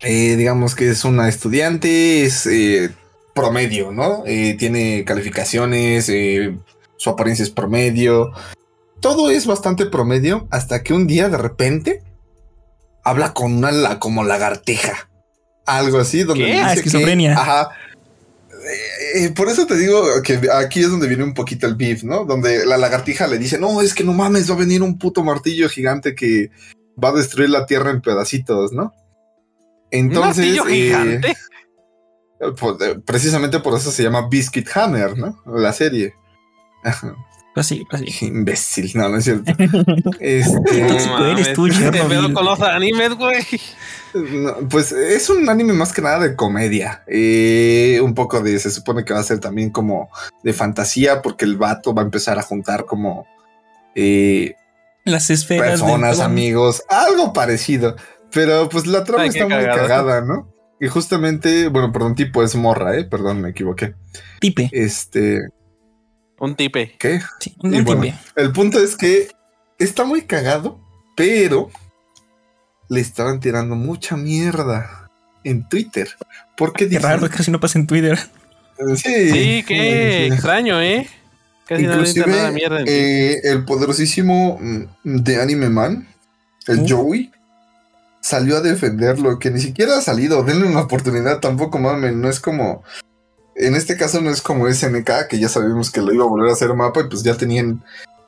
Eh, digamos que es una estudiante, es eh, promedio, ¿no? Eh, tiene calificaciones, eh, su apariencia es promedio. Todo es bastante promedio hasta que un día de repente habla con una como lagartija. Algo así, donde ¿Qué? dice Ah, que- ajá. Eh, eh, por eso te digo que aquí es donde viene un poquito el beef, ¿no? Donde la lagartija le dice, no, es que no mames, va a venir un puto martillo gigante que va a destruir la tierra en pedacitos, ¿no? Entonces, ¿Un martillo eh, gigante? pues, eh, precisamente por eso se llama Biscuit Hammer, ¿no? La serie. Pues sí, pues sí. Imbécil, no, no es cierto. este, Qué tóxico eres tú, ¿Qué Chernobyl. pedo con los animes, güey? No, pues es un anime más que nada de comedia. Eh, un poco de, se supone que va a ser también como de fantasía, porque el vato va a empezar a juntar como eh, Las esferas. personas, amigos, algo parecido. Pero pues la trama Ay, está muy cagada, ¿no? Y justamente, bueno, perdón, tipo es morra, eh, perdón, me equivoqué. Tipe. Este, Un tipe. ¿qué? Sí, un Y bueno, tipe. El punto es que está muy cagado, pero le estaban tirando mucha mierda en Twitter. Porque Qué dicen- raro, casi no pasa en Twitter. Sí, Sí, qué extraño, ¿eh? Casi no le Inclusive, dicen nada mierda. en eh, el poderosísimo mm, de Anime Man, el Uh. Joey, salió a defenderlo, que ni siquiera ha salido. Denle una oportunidad, tampoco mamen. No es como. En este caso, no es como SNK, que ya sabemos que lo iba a volver a hacer mapa y pues ya tenían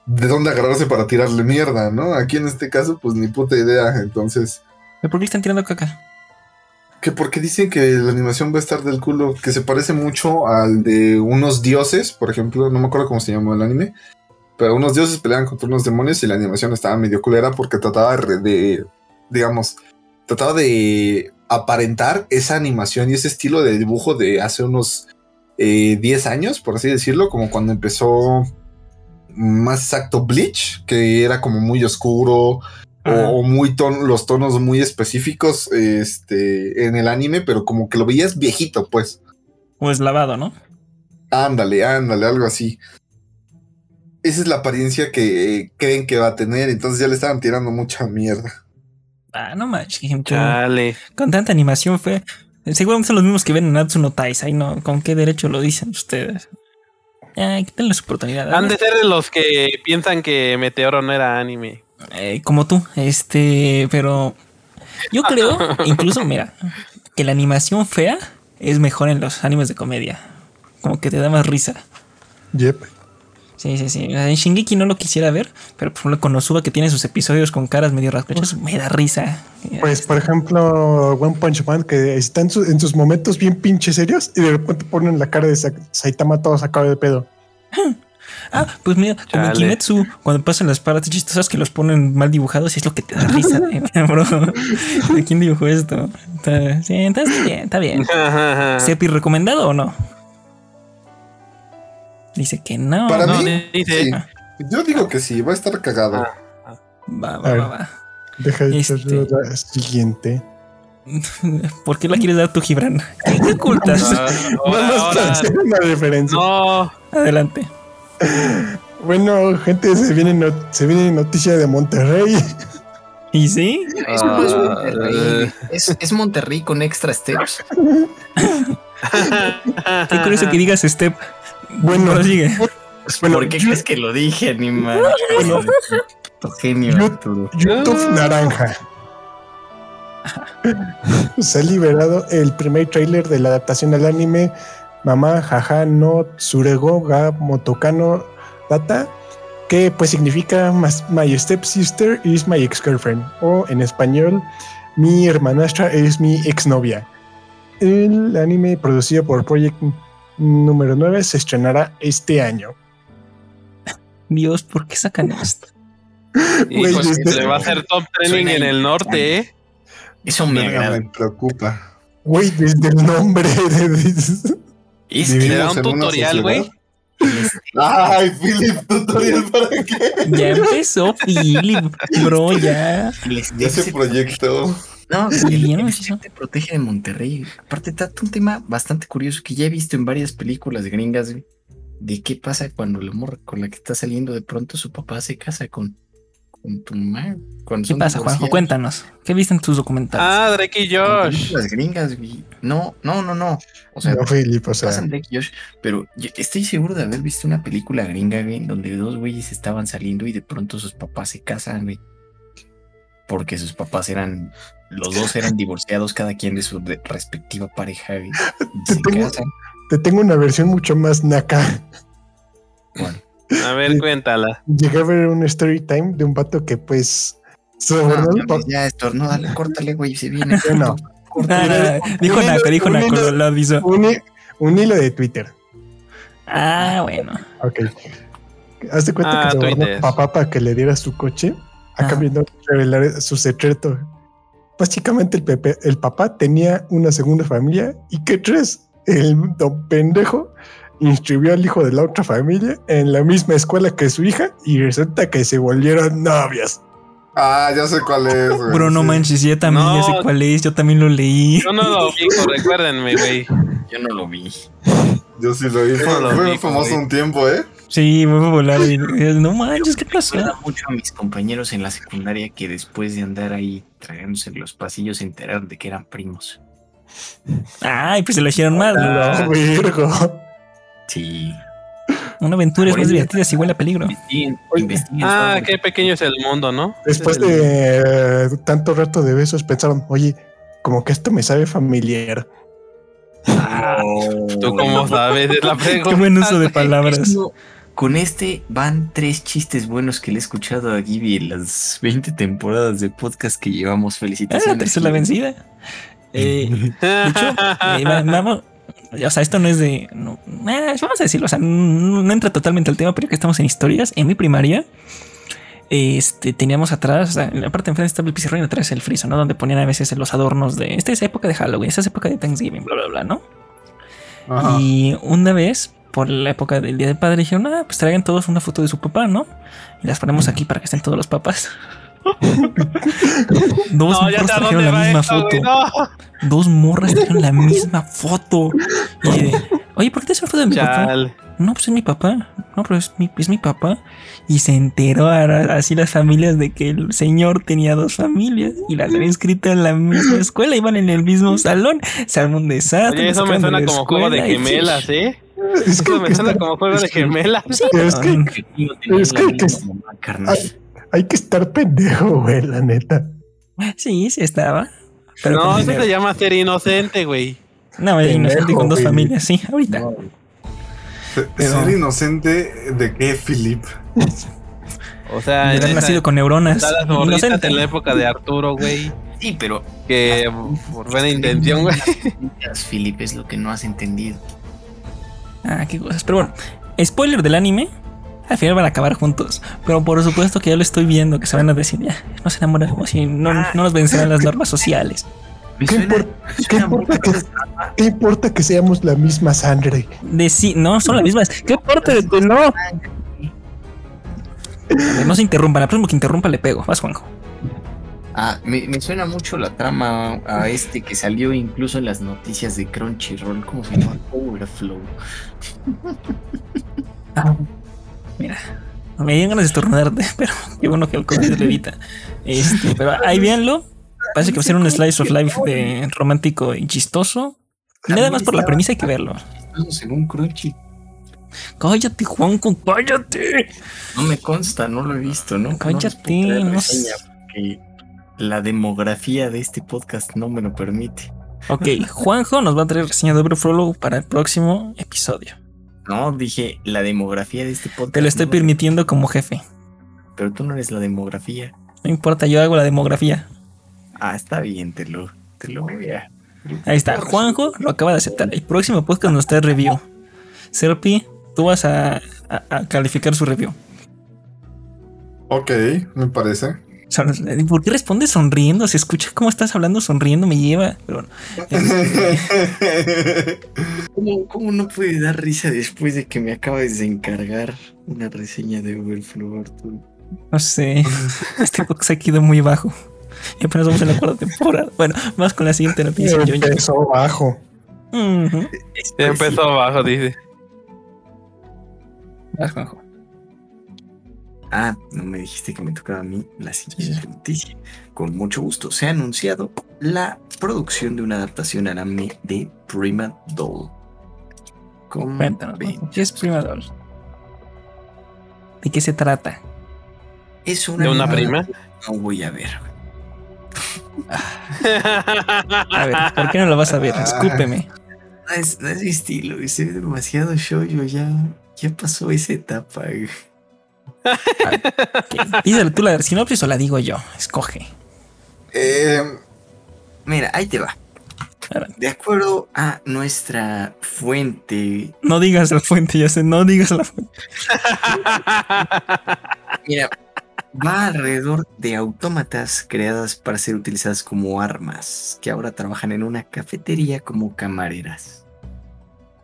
de dónde agarrarse para tirarle mierda, ¿no? Aquí en este caso, pues ni puta idea. Entonces, ¿Pero ¿Por qué están tirando caca? que porque dicen que la animación va a estar del culo, que se parece mucho al de unos dioses, por ejemplo, no me acuerdo cómo se llamó el anime, pero unos dioses peleaban contra unos demonios y la animación estaba medio culera porque trataba de, digamos, trataba de aparentar esa animación y ese estilo de dibujo de hace unos eh, 10 años, por así decirlo, como cuando empezó más exacto Bleach, que era como muy oscuro o, o, muy ton los tonos muy específicos este, en el anime, pero como que lo veías viejito, pues. O es lavado, ¿no? Ándale, ándale, algo así. Esa es la apariencia que eh, creen que va a tener, entonces ya le estaban tirando mucha mierda. Ah, no manches, Chale. Con tanta animación fue. Seguramente son los mismos que ven en Natsuno Taisai, ¿no? ¿Con qué derecho lo dicen ustedes? Ay, quítenle su oportunidad. Han de ser los que piensan que Meteoro no era anime. Eh, como tú, este, pero yo creo, incluso, mira, que la animación fea es mejor en los animes de comedia. Como que te da más risa. Yep. Sí, sí, sí. En Shingeki no lo quisiera ver, pero por ejemplo con Osuba que tiene sus episodios con caras medio rascuchas, me da risa. Pues por ejemplo, One Punch Man que está en, sus momentos bien pinches serios y de repente ponen la cara de Saitama todo sacado de pedo. Ah, pues mira, como en Kimetsu, cuando pasan las partes chistosas que los ponen mal dibujados y es lo que te da risa, bro. ¿De quién dibujó esto? Está, sí, está bien, está bien. ¿Sepi recomendado o no? Dice que no. Para no, mí, dice. Sí. Yo digo que sí, va a estar cagado. Ah, ah. Va, va, va, va. Deja de este... ser la siguiente. ¿Por qué la quieres dar tú, Gibran? ¿Qué ocultas? Vamos a hacer una referencia. No. Adelante. Bueno, gente, se viene, no, se viene noticia de Monterrey. ¿Y sí? Es, Monterrey. Es, es, Monterrey con extra steps. Qué curioso que digas step. Bueno, sigue. Bueno, ¿Por qué crees que lo dije, animal? Bueno, genio. YouTube, YouTube Naranja. Se ha liberado el primer tráiler de la adaptación al anime Mamá Jaja no Tsurego ga Motokano Data, que pues significa My Stepsister is my ex-girlfriend, o en español, Mi hermanastra es mi exnovia. El anime producido por Project número 9 se estrenará este año. Dios, ¿por qué sacan esto? Wey. Se va a hacer top trending en el norte, ¿eh? Eso me, me preocupa. Güey, desde el nombre. De... ¿Es que da un tutorial, güey? Ay, Philip, tutorial para qué? Ya empezó Philip, bro, ya. Ya se proyectó. No, el MSC te protege de Monterrey. Aparte, trata un tema bastante curioso que ya he visto en varias películas gringas, güey. De qué pasa cuando la morra con la que está saliendo de pronto su papá se casa con, con tu madre. ¿Qué pasa, Juanjo? Cuéntanos. ¿Qué viste en tus documentales? Ah, Drake y Josh. Las gringas, güey. No, no, no, no. O sea, no, Philip, o sea. pasan Drake y Josh. Pero yo estoy seguro de haber visto una película gringa, güey, donde dos güeyes estaban saliendo y de pronto sus papás se casan, güey. Porque sus papás eran los dos eran divorciados, cada quien de su respectiva pareja. Te tengo, te, tengo, una versión mucho más naca. Bueno. A ver, cuéntala. Llegué a ver un story time de un vato que, pues. No, no, ya, esto, no, dale, córtale, güey, se viene. no. dijo Naco, dijo Naco, lo avisó. Un, hilo de Twitter. Ah, bueno. Ok. Hazte cuenta ah, que se papá para que le diera su coche a cambio de revelar su secreto. Básicamente el, Pepe, el papá tenía una segunda familia y ¿qué crees? El don pendejo inscribió al hijo de la otra familia en la misma escuela que su hija y resulta que se volvieron novias. Ah, ya sé cuál es. Güey, Bro, no manches, yo también ya sé cuál es, yo también lo leí. Yo no lo vi, recuérdenme, güey. Yo no lo vi. Yo sí lo vi, fue, fue famoso un tiempo, ¿eh? Sí, a volar. Y, no manches, ¿qué pasó? Me mucho a mis compañeros en la secundaria que después de andar ahí tragándose los pasillos se enteraron de que eran primos. Ay, pues se lo hicieron mal. No, virgo. Sí. Una aventura es más divertida si huele a peligro. ah, qué pequeño es el mundo, ¿no? Después de tanto rato de besos pensaron, oye, como que esto me sabe familiar. Ah, ¿Tú cómo sabes? Es la pregunta. Qué buen uso de palabras. Con este van tres chistes buenos que le he escuchado a Gibby en las 20 temporadas de podcast que llevamos. Felicitaciones. Ah, la vencida. Eh, de hecho, eh, vamos, o sea, esto no es de. No, eh, vamos a decirlo, o sea, no, entra totalmente al tema, pero que estamos en historias. En mi primaria, este, teníamos atrás, en la parte de enfrente estaba el pizarrón y atrás el friso, ¿no? Donde ponían a veces los adornos de. Esta es época de Halloween, esta es época de Thanksgiving, bla, bla, bla, ¿no? Ajá. Y una vez, por la época del Día del Padre, dijeron, ah, pues traigan todos una foto de su papá, ¿no? Y las ponemos aquí para que estén todos los papás. Dos No, morras trajeron la misma esto, foto. No. Dos morras trajeron la misma foto. Y de, Oye, ¿por qué te una foto de mi papá? No, pues es mi papá. No, pero es mi, es mi papá. Y se enteró ahora así las familias de que el señor tenía dos familias y las había inscrito en la misma escuela, iban en el mismo salón. Se armó un desastre. Oye, las eso me suena como juego de gemelas, ¿eh? Es que, Eso me suena como juego de gemelas. es que es que- hay, hay que estar pendejo, güey, la neta. Sí, sí estaba. Pero No, eso se llama ser inocente, güey. No, es inocente con dos güey. familias, sí, ahorita. Pero- Ser inocente de qué, Philip. O sea, De en nacido con neuronas. Inocente. en la época de Arturo, güey. Sí, pero Que por buena intención, güey. Philip es lo que no has entendido. Ah, qué cosas. Pero bueno, spoiler del anime. Al final van a acabar juntos. Pero por supuesto que ya lo estoy viendo, que se van a decir, ya, no se enamoran como si no, no nos vencerán las normas sociales. Me ¿Qué, suena- impor- me qué suena importa que, qué importa que seamos la misma sangre? De sí, no, son las mismas. ¿Qué parte de que no? No se interrumpa, la próxima que interrumpa le pego. Vas, Juanjo. Ah, me, me suena mucho la trama a este que salió incluso en las noticias de Crunchyroll. ¿Cómo se llama? Overflow. Mira, me dieron ganas de estornudarte, pero qué bueno que el COVID lo evita. Este, pero ahí véanlo. Parece que va a ser un slice of life de romántico y chistoso. Nada más por la premisa hay que verlo. Según Crunchy. Cállate, Juanjo, cállate. No me consta, no lo he visto, ¿no? Cállate, no la demografía de este podcast no me lo permite. Ok, Juanjo nos va a traer reseña de Overflow para el próximo episodio. No, dije la demografía de este podcast. Te lo estoy no permitiendo como jefe. Pero tú no eres la demografía. No importa, yo hago la demografía. Ah, está bien, te lo, te lo voy a. Ahí está, Juanjo lo acaba de aceptar. El próximo podcast nos está review. Serpi, tú vas a, a- a calificar su review. Ok, me parece. ¿Por qué respondes sonriendo? Se escucha cómo estás hablando sonriendo, me lleva. Pero bueno, este, ¿Cómo, cómo no puede dar risa después de que me acabas de encargar una reseña de Overflow, Arturo? no sé. Este podcast ha quedado muy bajo. Y apenas vamos en la cuarta temporada. Bueno, vamos con la siguiente noticia. Yo- yo- Empezó bajo. Ya empezó abajo, dice. Vas, Juanjo. Ah, no me dijiste que me tocaba a mí la siguiente noticia. Con mucho gusto se ha anunciado la producción de una adaptación anime de Prima Doll. ¿Cómo Cuéntanos, ¿qué es Prima Doll? ¿De qué se trata? Es una ¿De una prima? No voy a ver. A ver, ¿por qué no lo vas a ver? Escúpeme. No es, no es mi estilo, es demasiado shoujo, ya, ya pasó esa etapa. Díselo tú la sinopsis o la digo yo. Escoge. Eh, Mira, ahí te va. De acuerdo a nuestra fuente, No digas la fuente, ya sé, no digas la fuente. mira, va alrededor de autómatas creadas para ser utilizadas como armas, que ahora trabajan en una cafetería como camareras.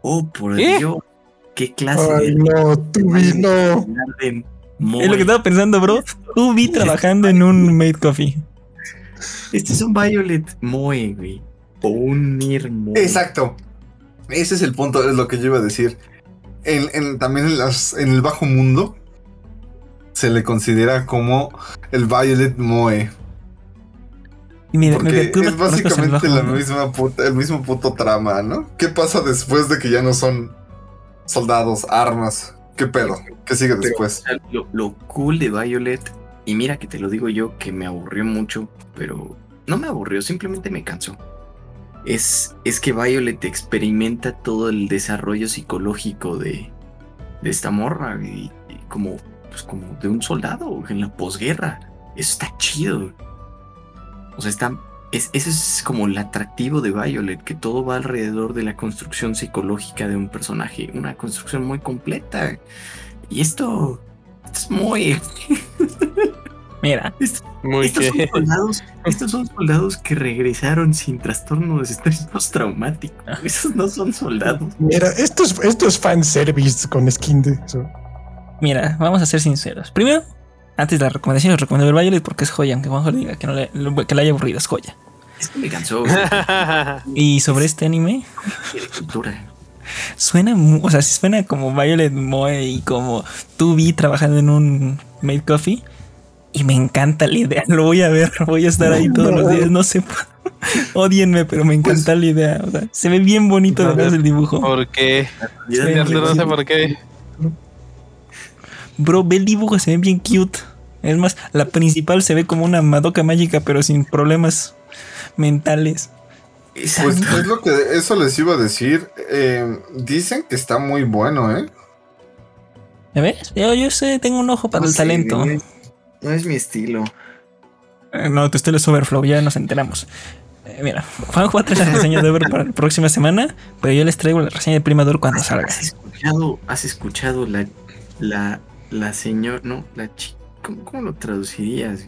Oh, por. Dios, qué clase Ay, de... no, tú no. de Es lo que estaba pensando, bro. Tú vi trabajando en un Made Coffee. Este es un Violet Moe, güey. O un Nir Moe. exacto. Ese es el punto, es lo que yo iba a decir. En, en- también en, las- en el bajo mundo se le considera como el Violet Moe. Y mira, Porque mira, es básicamente la misma puta, el mismo puto trama, ¿no? ¿Qué pasa después de que ya no son soldados, armas? ¿Qué pedo? ¿Qué sigue después? Lo, lo cool de Violet, y mira que te lo digo yo, que me aburrió mucho, pero no me aburrió, simplemente me cansó. Es, es que Violet experimenta todo el desarrollo psicológico de, de esta morra, y, y como, pues como de un soldado en la posguerra. Eso está chido. O sea, está, es, ese es como el atractivo de Violet, que todo va alrededor de la construcción psicológica de un personaje. Una construcción muy completa. Y esto, esto es muy... Mira. Muy estos, son soldados, estos son soldados que regresaron sin trastorno de estrés postraumático. Esos no son soldados. Mira, esto es, esto es fanservice con skin de eso. Mira, vamos a ser sinceros. Primero, antes de la recomendación, les recomiendo ver Violet porque es joya, aunque Juanjo diga que, no le, que le haya aburrido, es joya. Esto me cansó. y sobre este anime. Suena, o sea, suena como Violet Moe y como Tubi trabajando en un Made Coffee. Y me encanta la idea. Lo voy a ver, voy a estar ahí todos los días. No sé, odienme, pero me encanta la idea. se ve bien bonito detrás el dibujo. ¿Por qué? No sé por qué. Bro, ve el dibujo, se ve bien cute. Es más, la principal se ve como una Madoka mágica, pero sin problemas mentales. Pues es lo que eso les iba a decir. Eh, dicen que está muy bueno, ¿eh? ves? Yo, yo sé, tengo un ojo para el talento. No es, mi estilo. Eh, no, tu estilo es Overflow, ya nos enteramos. Eh, mira, Juanjo va a traer la reseña de Over para la próxima semana, pero yo les traigo la reseña de Primador cuando salga. ¿Has escuchado, has escuchado la, la, la señor, no, la chica, ¿cómo, lo traducirías?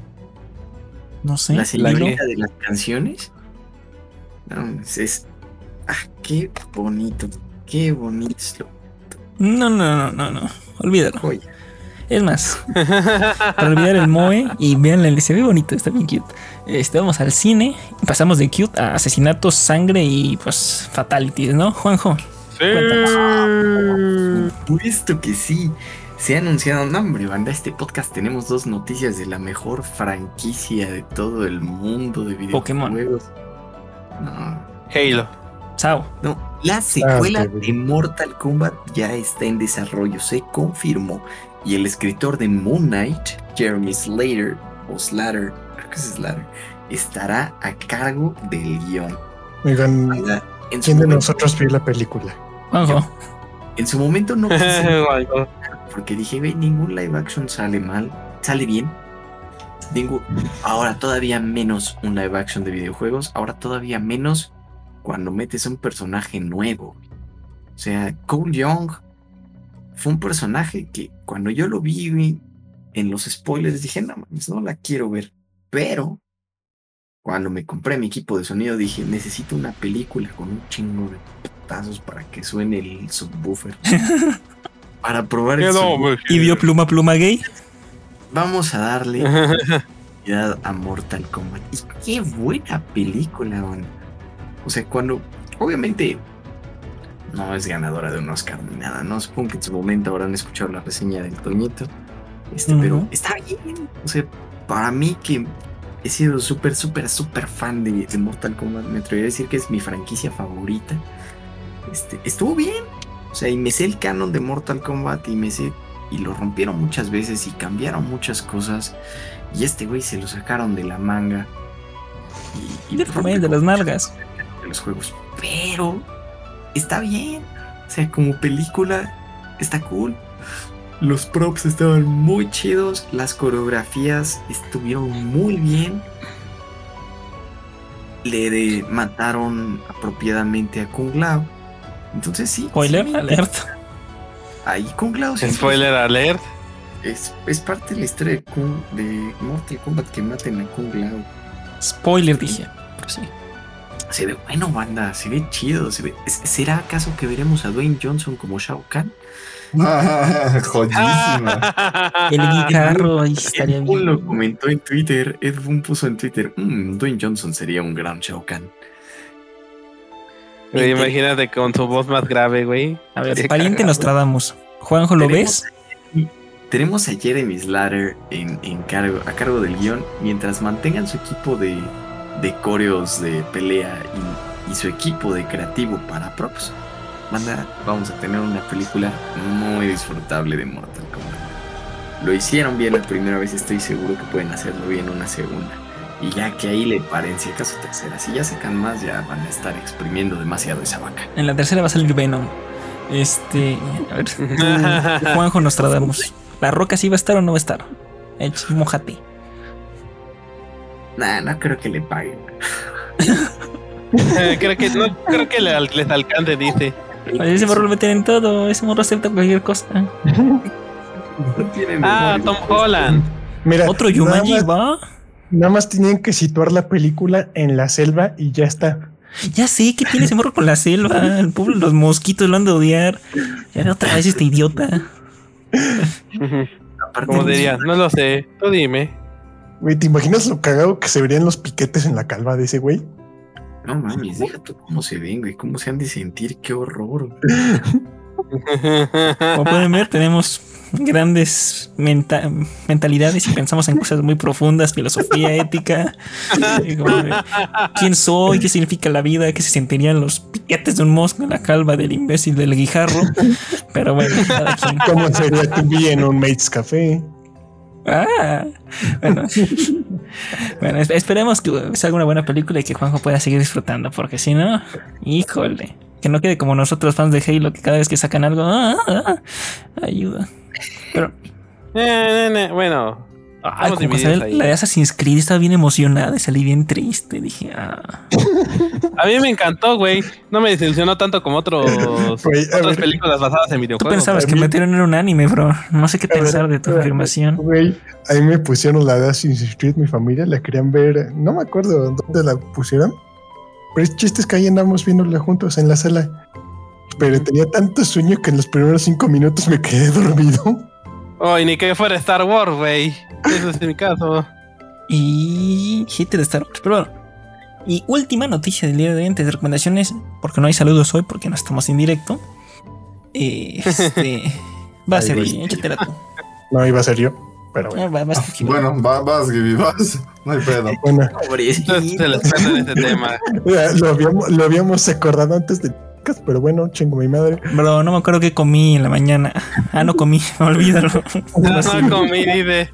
No sé. La señorita de las canciones. No, es, ah, qué bonito, qué bonito. No, no, no, no, no, olvídalo. Es más, para olvidar el Moe y vean, se ve bonito, está bien cute. Este, vamos al cine, pasamos de cute a asesinatos, sangre y pues fatalities, ¿no, Juanjo? Sí. Puesto que sí. Se ha anunciado, no hombre, banda, este podcast tenemos dos noticias de la mejor franquicia de todo el mundo de videojuegos. Pokémon. No. Halo. Sao. No, la secuela de Mortal Kombat ya está en desarrollo, se confirmó. Y el escritor de Moon Knight, Jeremy Slater, o Slater, creo que es Slater, estará a cargo del guion. Oigan, ¿quién de nosotros vio la película? En su momento no porque dije, ve, ningún live action sale mal, sale bien. ahora todavía menos un live action de videojuegos, ahora todavía menos cuando metes un personaje nuevo. O sea, Cole Young fue un personaje que cuando yo lo vi en los spoilers dije, no mames, no la quiero ver. Pero cuando me compré mi equipo de sonido dije, necesito una película con un chingo de putazos para que suene el subwoofer. para probar el ¿Y vio pluma pluma gay? Vamos a darle a Mortal Kombat. Y qué buena película, O sea, cuando obviamente no es ganadora de un Oscar ni nada, ¿no? Supongo que en su momento habrán escuchado la reseña del Toñito. Este, pero está bien. O sea, para mí que he sido súper, súper, súper fan de, Mortal Kombat, me atrevería a decir que es mi franquicia favorita. Este, estuvo bien. O sea, y me sé el canon de Mortal Kombat y me sé. Y lo rompieron muchas veces y cambiaron muchas cosas. Y este güey se lo sacaron de la manga. Y, de, de las nalgas. De los juegos. Pero está bien. O sea, como película está cool. Los props estaban muy chidos. Las coreografías estuvieron muy bien. Le mataron apropiadamente a Kung Lao. Entonces sí. Spoiler alert. Ahí Kung Lao. Spoiler alert. Es, es, parte de la historia de, Kung, de Mortal Kombat que maten a Kung Lao. Spoiler dije. Pero sí. Se ve bueno, banda. Se ve chido. Se ve... ¿Será acaso que veremos a Dwayne Johnson como Shao Kahn? Joyísima. El guitarro ahí estaría Ed bien. lo comentó en Twitter. Ed Boon puso en Twitter: mmm, Dwayne Johnson sería un gran Shao Kahn imagínate con su voz más grave, güey. A ver, pariente nos tratamos. Juanjo, ¿lo ves? Tenemos a Jeremy Slater en, cargo, a cargo del guion mientras mantengan su equipo de, de coreos de pelea y, su equipo de creativo para props. vamos a tener una película muy disfrutable de Mortal Kombat. Lo hicieron bien la primera vez, estoy seguro que pueden hacerlo bien una segunda. Y ya que ahí le paren, si acaso tercera, si ya sacan más, ya van a estar exprimiendo demasiado esa vaca. En la tercera va a salir Venom. Este, a ver, Juanjo Nostradamus. ¿La roca sí va a estar o no va a estar? Ech, mojate. Nah, no creo que le paguen. creo que no creo que les alcance, dice. ese morro lo meten en todo, ese morro acepta cualquier cosa. ah, Tom Holland. Mira, Otro Yumanji va. Nada más tenían que situar la película en la selva y ya está. Ya sé que tiene ese morro con la selva. El pueblo, los mosquitos lo han de odiar. Ya otra vez este idiota. Como diría, no lo sé, tú dime. Güey, ¿te imaginas lo cagado que se verían los piquetes en la calva de ese güey? No mames, deja tú cómo se ven, güey, cómo se han de sentir, qué horror. Como pueden ver, tenemos grandes menta- mentalidades y pensamos en cosas muy profundas, filosofía, ética. ¿Quién soy? ¿Qué significa la vida? ¿Qué se sentirían los piquetes de un mosco en la calva del imbécil del guijarro? Pero bueno, cada quien. ¿Cómo sería tu vida en un Mates Café? Ah, bueno. bueno, es- esperemos que salga una buena película y que Juanjo pueda seguir disfrutando, porque si no, híjole, que no quede como nosotros fans de Halo, que cada vez que sacan algo, ah, ah, ayuda. Pero, Eh, ne, ne, bueno, ay, sale la de Assassin's Creed estaba bien emocionada y salí bien triste. Dije, ah, a mí me encantó, güey. No me desilusionó tanto como otros, otras ver. películas basadas en tú videojuegos. pensabas a que mí- metieron era un anime, bro. No sé qué A ver, pensar de tu ver, afirmación. Güey, ahí me pusieron la de Assassin's Creed, mi familia la querían ver, no me acuerdo dónde la pusieron, pero el chiste es que ahí andamos viéndola juntos en la sala. Pero tenía tanto sueño que en los primeros cinco minutos me quedé dormido. Oh, y ni que fuera Star Wars, güey. Eso es mi caso. Y hater de Star Wars. Pero bueno. Y última noticia del día de hoy antes de recomendaciones, porque no hay saludos hoy, porque no estamos en directo. Eh, Este. va a Ay, ser échatela tú. No iba a ser yo, pero Ah, bueno. va- vas tú, Jimmy. Bueno, va- vas, Gibi, vas. No hay pedo. Bueno, se les de este tema. lo, habíamos, lo habíamos acordado antes del podcast, pero bueno, chingo mi madre. Bro, no me acuerdo qué comí en la mañana. Ah, no comí, olvídalo. No, no comí, dice.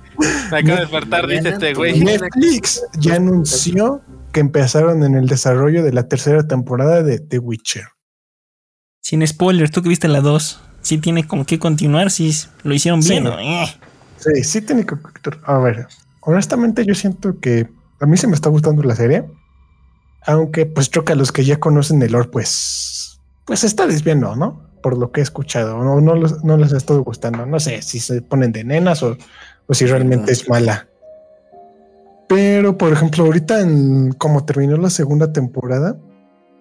Me acabo de despertar, dice este güey. Netflix ya anunció que empezaron en el desarrollo de la tercera temporada de The Witcher. Sin spoilers, tú que viste la 2. Sí tiene con qué continuar, si lo hicieron Sí. bien o eh. Sí, sí tiene que. A ver, honestamente, yo siento que a mí se me está gustando la serie. Aunque, pues, creo que a los que ya conocen el lore, pues, pues se está desviando, ¿no? Por lo que he escuchado. No, no, los- no les ha estado gustando. No sé si se ponen de nenas o, o si realmente es mala. Pero, por ejemplo, ahorita, en como terminó la segunda temporada,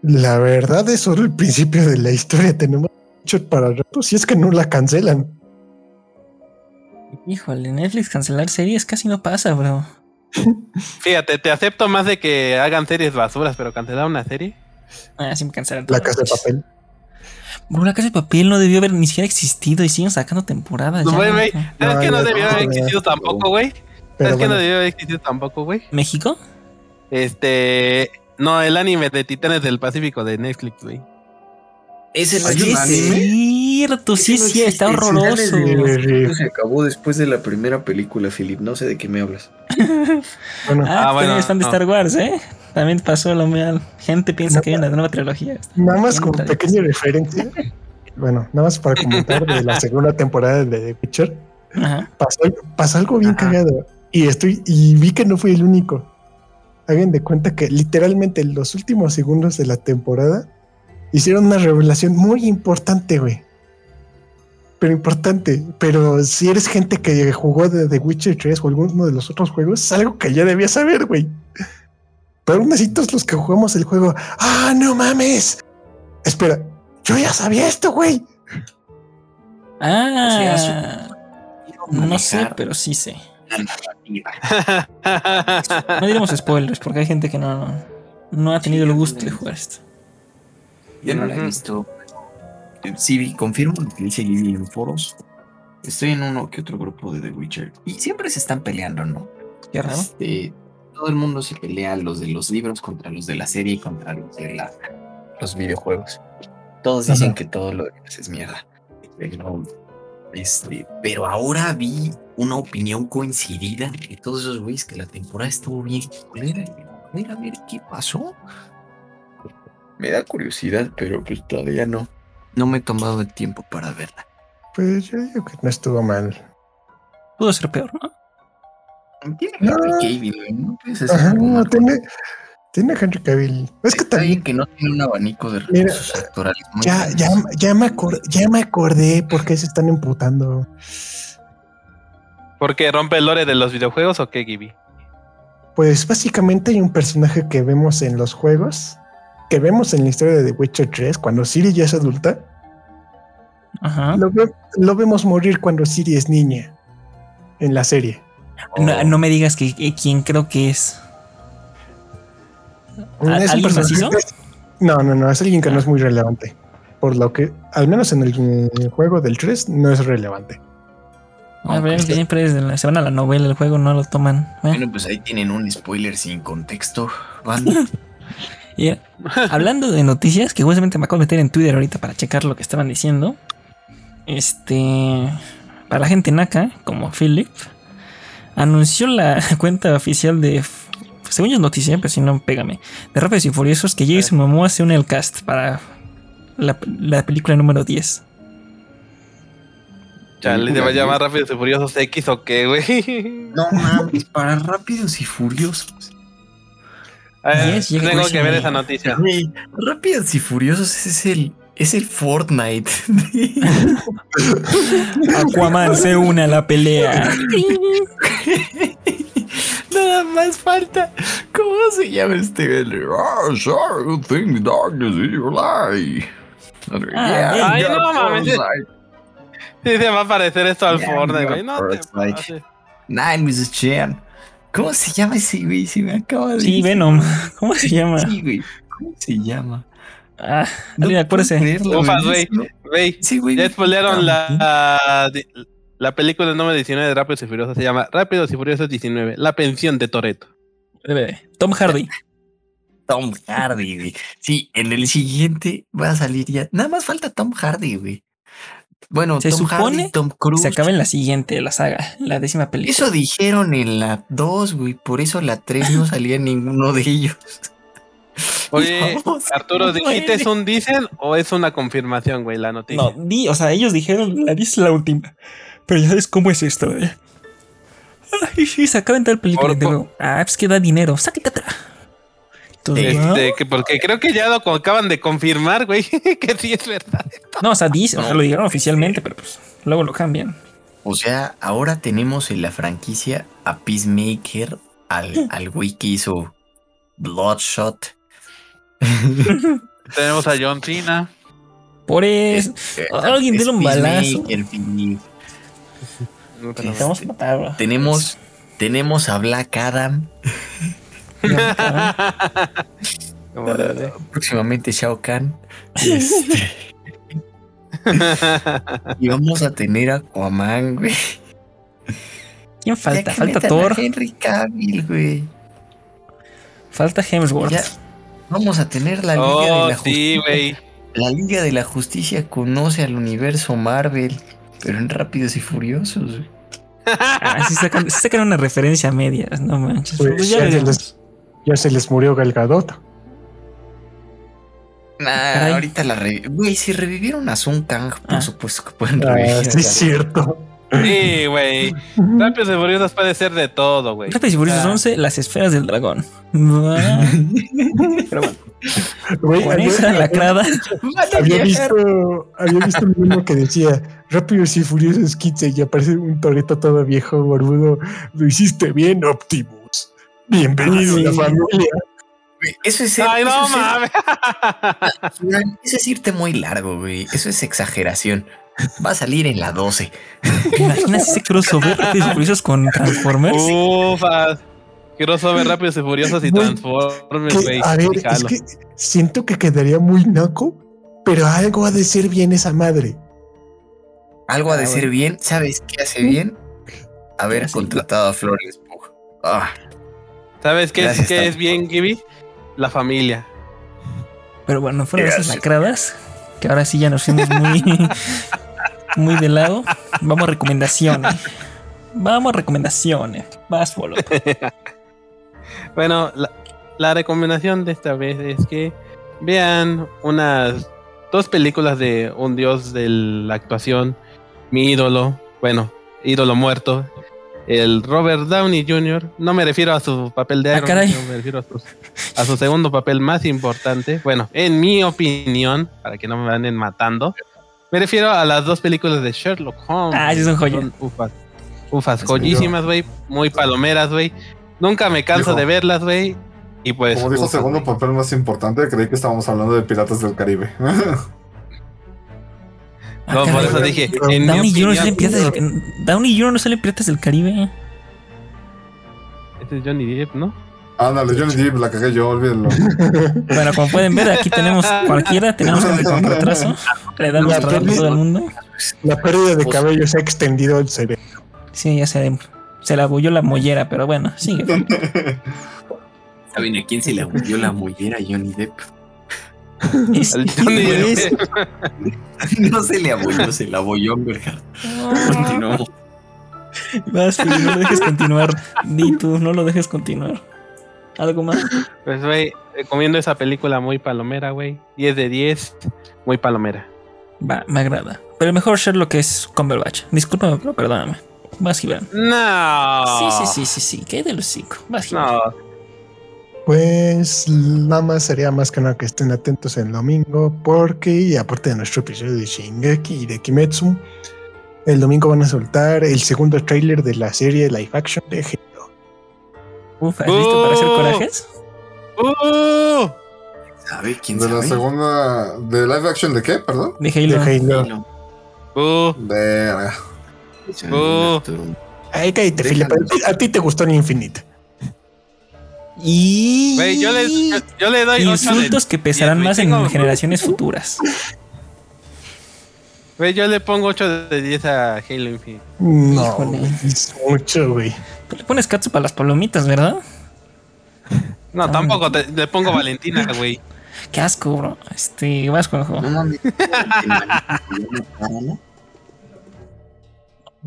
la verdad es solo el principio de la historia. Tenemos mucho para rato. Si es que no la cancelan. Híjole, Netflix cancelar series casi no pasa, bro. Fíjate, te acepto más de que hagan series basuras, pero cancelar una serie. Ah, sí me cancelaron. La casa de papel. Bro, la casa de papel no debió haber ni siquiera existido y siguen sacando temporadas. No, güey, güey. ¿Sabes que no debió haber existido tampoco, güey? ¿Sabes que no debió haber existido tampoco, güey? ¿México? Este. No, el anime de Titanes del Pacífico de Netflix, güey. Ese no ¿Hay es cierto, sí, no sí, está horroroso. Se acabó después de la primera película, Philip. No sé de qué me hablas. Bueno, Ah, Ah, bueno, de no. Star Wars, ¿eh? También pasó lo mal. Gente piensa que hay una nueva trilogía. Nada más tradicional. pequeña referencia. Bueno, nada más para comentar de la segunda temporada de The Witcher. Ajá. Pasó, pasó algo bien Ajá. cagado. Y estoy, y vi que no fui el único. Hagan de cuenta que literalmente en los últimos segundos de la temporada hicieron una revelación muy importante, güey. Pero importante. Pero si eres gente que jugó de The Witcher 3 o alguno de los otros juegos, es algo que ya debías saber, güey. Pero aún así todos los que jugamos el juego, ¡ah, no mames! Espera, yo ya sabía esto, güey. Ah, no sé, pero sí sé. No diremos spoilers porque hay gente que no, no ha tenido el gusto de jugar esto. Yo no la he visto. Sí, vi- confirmo lo que dice Lily en foros. Estoy en uno que otro grupo de The Witcher. Y siempre se están peleando, ¿no? Qué raro. Este, todo el mundo se pelea, los de los libros contra los de la serie y contra los de la- los videojuegos. Todos dicen Ajá. que todo lo demás es mierda. Pero, este, pero ahora vi una opinión coincidida de todos esos güeyes que la temporada estuvo bien culera. Y digo, A ver, a ver, ¿qué pasó? Me da curiosidad, pero pues todavía no. No me he tomado el tiempo para verla. Pues yo digo que no estuvo mal. Pudo ser peor, ¿no? Tiene No. Henry Cavill, güey, ¿no? Puedes hacer Ajá, no, tiene, tiene Henry Cavill. Es que Está también que no tiene un abanico de Mira, recursos actorales. muy ya, ya, ya me acordé, ya me acordé por qué se están emputando. ¿Por qué rompe el lore de los videojuegos o qué, Gibi? Pues básicamente hay un personaje que vemos en los juegos, que vemos en la historia de The Witcher 3, cuando Siri ya es adulta. Ajá. Lo, ve- lo vemos morir cuando Siri es niña en la serie. No, no me digas que, que quién creo que es. ¿Al- Es un alguien personaje macizo? No, no, no, es alguien que no es muy relevante. Por lo que, al menos en el eh, juego del 3, no es relevante. A ver, Ok. siempre es de la- se van a la novela, el juego no lo toman. Bueno, Bueno, pues ahí tienen un spoiler sin contexto, banda. y, eh, hablando de noticias, que justamente me acabo de meter en Twitter ahorita para checar lo que estaban diciendo. Este. Para la gente naca, como Philip, anunció la cuenta oficial de. Según yo es noticia, pero si no, pégame. De Rápidos y Furiosos que Jason Momoa se une al cast para la, la película número 10. Chale, ¿te va a llamar Rápidos y Furiosos X o qué, güey? No mames, para rápidos y furiosos. Yes, llega tengo que ver esa noticia. Rápidos y furiosos es el, es el Fortnite. Aquaman se une a la pelea. Nada más falta. ¿Cómo se llama este? Ah, sorry, you think darkness is your lie. Ah, Ay, no mames. Sí, se va a parecer esto al Yeah, Fortnite, yeah. No te Fortnite. Nine Mrs. Chan. ¿Cómo se llama ese güey? Si me acaba de Sí, decir. Venom. ¿Cómo se llama? Sí, güey. ¿Cómo se llama? Ah, alguien acuérdese. Ufas, güey. No- Güey, Sí, güey. ya spoilearon Ah, la, la película número 19 de Rápidos y Furiosos. Se llama Rápidos y Furiosos 19. La pensión de Toreto. Tom Hardy. Tom Hardy, güey. Sí, en el siguiente va a salir ya. Nada más falta Tom Hardy, güey. Bueno, Se Tom supone Hardy, Tom Cruise. Se acaba en la siguiente, la saga, la décima película. Eso dijeron en la 2, güey. Por eso la 3 no salía ninguno de ellos. Oye, Vamos, Arturo, ¿dijiste es un dicen o es una confirmación, güey, la noticia? No, di, o sea, ellos dijeron, la dice la última. Pero ya sabes cómo es esto, eh. Ay, sí, se acaba en tal película. Ah, pues que da dinero, sáquete atrás. Entonces, Este, que porque creo que ya lo acaban de confirmar, güey, que sí es verdad. no, o sea, dice, o sea, lo dijeron oficialmente, pero pues luego lo cambian. O sea, ahora tenemos en la franquicia a Peacemaker, al, al güey que hizo Bloodshot. Tenemos a John Cena. Por eso, alguien es dele un balazo. Peacemaker, Philip. No, pero- Te vamos a matar, bro. Tenemos, tenemos a Black Adam. Próximamente Shao Kahn. Este, y vamos a tener a Aquaman, güey. ¿Quién falta? Falta Thor, Henry Cavill, güey. falta Hemsworth. Ya vamos a tener la Liga Oh, de la sí, Justicia. güey. La Liga de la Justicia conoce al universo Marvel, pero en Rápidos y Furiosos. güey. Ah, sí sacan, sí sacan una referencia a medias, no manches. Pues Pues ya ya, ya se les murió Gal Gadot. Nah, Caray. ahorita la revi- Güey, si revivieron a Sun Kang, por Ah. supuesto que pueden Ah, revivir. sí, es cierto. Sí, güey. Rápidos y Furiosos puede ser de todo, güey. Rápidos y Furiosos Ah. 11, las esferas del dragón. Pero bueno, Güey, esa lacrada. había visto, había visto un meme que decía Rápidos y Furiosos 15 y aparece un torito todo viejo, barbudo. Lo hiciste bien, Optimus. Bienvenido Ah, a la sí. familia. Eso es Ay, eso no es mames. Eso es irte muy largo, güey. Eso es exageración. Va a salir en la 12. Imaginas ese crossover Rápidos y Furiosos con Transformers. Ufas. Crossover Rápidos y Furiosos y Transformers, güey. a ver, es que siento que quedaría muy naco, pero algo ha de ser bien esa madre. Algo ha de Ah, ser bien. ¿Sabes qué hace bien? Haber contratado a Florence Pugh. Ah, ¿Sabes qué, es, qué bien, Gibby? La familia. Pero bueno, fueron esas lacradas. Que ahora sí ya nos fuimos muy, muy de lado. Vamos a recomendaciones. Vamos a recomendaciones. Vas. Bueno, la, la recomendación de esta vez es que vean unas dos películas de un dios de la actuación, mi ídolo, bueno, ídolo muerto, el Robert Downey Jr. No me refiero a su papel de Ah, Iron. Man, no me refiero a su, a su segundo papel más importante. Bueno, en mi opinión, para que no me anden matando, me refiero a las dos películas de Sherlock Holmes. Ah, sí son joya. Son ufas. Ufas, joyísimas, güey. Muy palomeras, güey. Nunca me canso Dijo- de verlas, güey. Y pues. Como dijo ufas, segundo papel más importante, creí que estábamos hablando de Piratas del Caribe. Ah, No, por eso dije. En Downey Jr. no sale en opinión, Piratas del Downey Jr. no sale en Piratas del Caribe. Este es Johnny Depp, ¿no? Ándale, Johnny Depp, la cagué yo, olvídenlo. Bueno, como pueden ver, aquí tenemos cualquiera, tenemos con retraso. Le damos a todo el mundo. La pérdida de cabello se ha extendido el cerebro. Sí, ya se, se la bulló la mollera, pero bueno, sigue. ¿Saben a quién se le abulló la mollera Johnny Depp? Es- es-. No se le abulló, se la abulló Amber Heard. Continuamos. Vas, no lo dejes continuar. Di tú, no lo dejes continuar. ¿Algo más? Pues, güey, eh, comiendo esa película muy palomera, güey. 10 de 10, muy palomera. Va, me agrada. Pero el mejor Sherlock es Cumberbatch. Discúlpame, pero perdóname. Vas, Gibran. No. Sí, sí, sí, sí, sí. ¿Qué de los cinco? Vas, Gibran. No, Pues nada más sería más que nada que estén atentos el domingo, porque y aparte de nuestro episodio de Shingeki y de Kimetsu, el domingo van a soltar el segundo tráiler de la serie live action de Halo. Uf, ¿estás listo para hacer ¡Oh! corajes? ¡Uh! ¿Sabe quién De la segunda. ¿De live action de qué? Perdón. De De Halo. Halo. Halo. ¡Uh! Verga. Oh. Ay, cállate. Filipe. A ti te gustó el Infinite. Y. Yo le, yo, yo le doy 8 de Insultos que pesarán más en tengo- generaciones futuras. Güey, yo le pongo 8 de 10 a Halo Infinite. No, es mucho, güey. Tú le pones catsup a las palomitas, ¿verdad? No, Ah. tampoco te- le pongo Valentina, güey. Qué asco, bro. Este, vas, Juanjo. No No mames.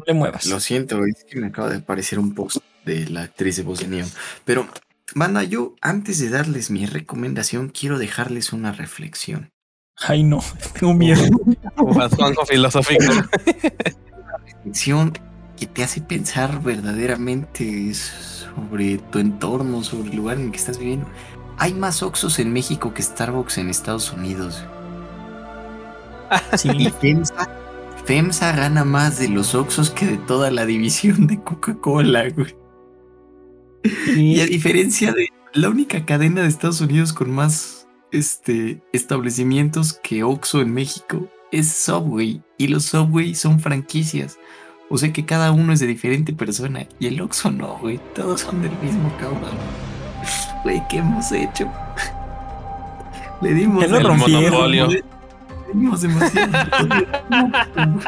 le muevas. Lo siento, es que me acaba de aparecer un post de la actriz de voz de Neo. Pero, banda, yo antes de darles mi recomendación, quiero dejarles una reflexión. Ay, no. Tengo miedo. Filosófico. Reflexión que te hace pensar verdaderamente sobre tu entorno, sobre el lugar en el que estás viviendo. Hay más Oxxos en México que Starbucks en Estados Unidos. Y Sí. FEMSA, FEMSA gana más de los Oxxos que de toda la división de Coca-Cola, güey. Y a diferencia de la única cadena de Estados Unidos con más este, establecimientos que Oxxo en México es Subway. Y los Subway son franquicias. O sea que cada uno es de diferente persona. Y el Oxxo no, güey. Todos son del mismo cabrón. Güey, ¿qué hemos hecho? Le dimos monopolio. Le dimos demasiado.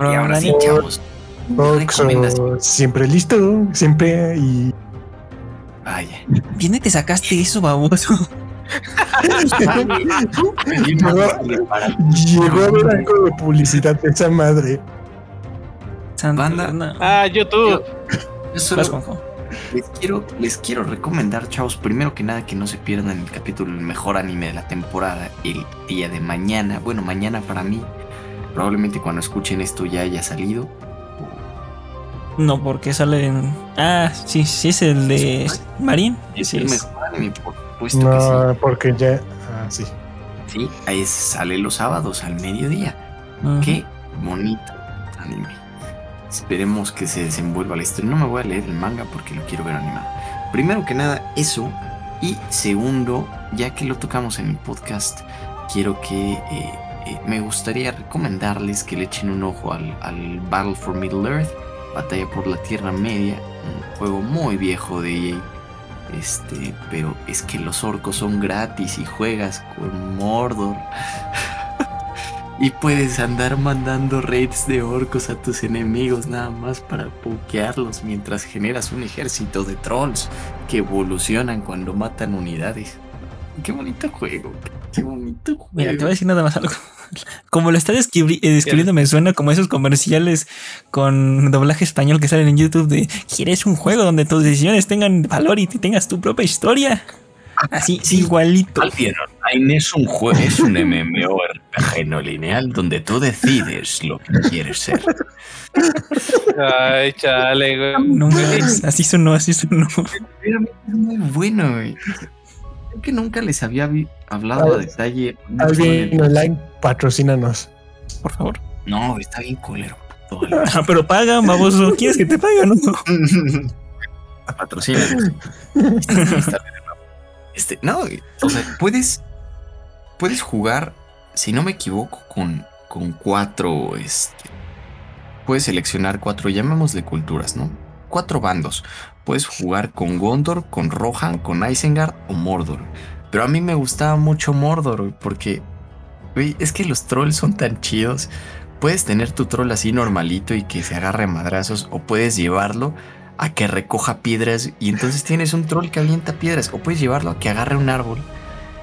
y ahora sí, chavos. Siempre listo, siempre y Vaya. ¿Viene te sacaste eso, baboso? llegó a ver algo de publicidad de esa madre. Banda. Ah, YouTube. Yo solo Vas, Juanjo. les quiero, les quiero recomendar, chavos, primero que nada que no se pierdan el capítulo El mejor anime de la temporada el día de mañana. Bueno, mañana para mí. Probablemente cuando escuchen esto ya haya salido. No, porque sale en. Ah, sí, sí, es el de Marín. Es Sí, el es. mejor anime, por supuesto que sí. No, porque ya. Ah, sí. Sí, ahí sale los sábados al mediodía. Qué bonito anime. Esperemos que se desenvuelva la historia. No me voy a leer el manga porque lo quiero ver animado. Primero que nada, eso. Y segundo, ya que lo tocamos en el podcast, quiero que eh, eh, me gustaría recomendarles que le echen un ojo al, al Battle for Middle Earth, Batalla por la Tierra Media, un juego muy viejo de EA. Este, pero es que los orcos son gratis y juegas con Mordor. y puedes andar mandando raids de orcos a tus enemigos nada más para pokearlos mientras generas un ejército de trolls que evolucionan cuando matan unidades. Qué bonito juego. Qué bonito juego. Mira, te voy a decir nada más algo. Como lo estás describi- eh, describiendo, me suena como esos comerciales con doblaje español que salen en YouTube de ¿Quieres un juego donde tus decisiones tengan valor y te tengas tu propia historia? Así, Sí. igualito. Online es un juego, es un MMORPG no lineal donde tú decides lo que quieres ser. Ay, chale, güey. No así sonó, así sonó. Es muy bueno, güey. Que nunca les había hablado a detalle. Alguien online, patrocínanos. Por favor. No, está bien culero. Ah, pero paga, baboso. ¿Quieres que te paguen no? Patrocina. Este, no, o sea, puedes, puedes jugar, si no me equivoco, con, con cuatro, este, puedes seleccionar cuatro, llamémosle culturas, ¿no? Cuatro bandos. Puedes jugar con Gondor, con Rohan, con Isengard o Mordor. Pero a mí me gustaba mucho Mordor, porque, güey, es que los trolls son tan chidos. Puedes tener tu troll así normalito y que se agarre madrazos, o puedes llevarlo a que recoja piedras y entonces tienes un troll que avienta piedras o puedes llevarlo a que agarre un árbol.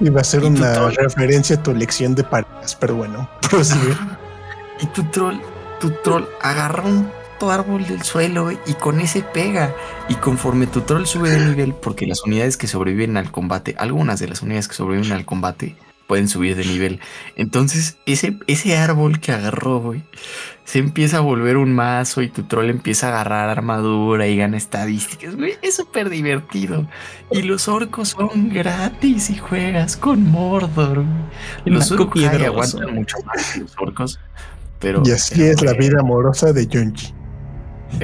Y va a ser una referencia a tu lección de parejas, pero bueno, prosigue. y tu troll, tu troll agarra un árbol del suelo y con ese pega. Y conforme tu troll sube de nivel, porque las unidades que sobreviven al combate, algunas de las unidades que sobreviven al combate, pueden subir de nivel. Entonces, ese, ese árbol que agarró, güey, se empieza a volver un mazo y tu troll empieza a agarrar armadura y gana estadísticas, güey. Es súper divertido. Y los orcos son gratis y juegas con Mordor. Los orcos aguantan mucho más que los orcos. Pero, y así es la vida amorosa de Junji.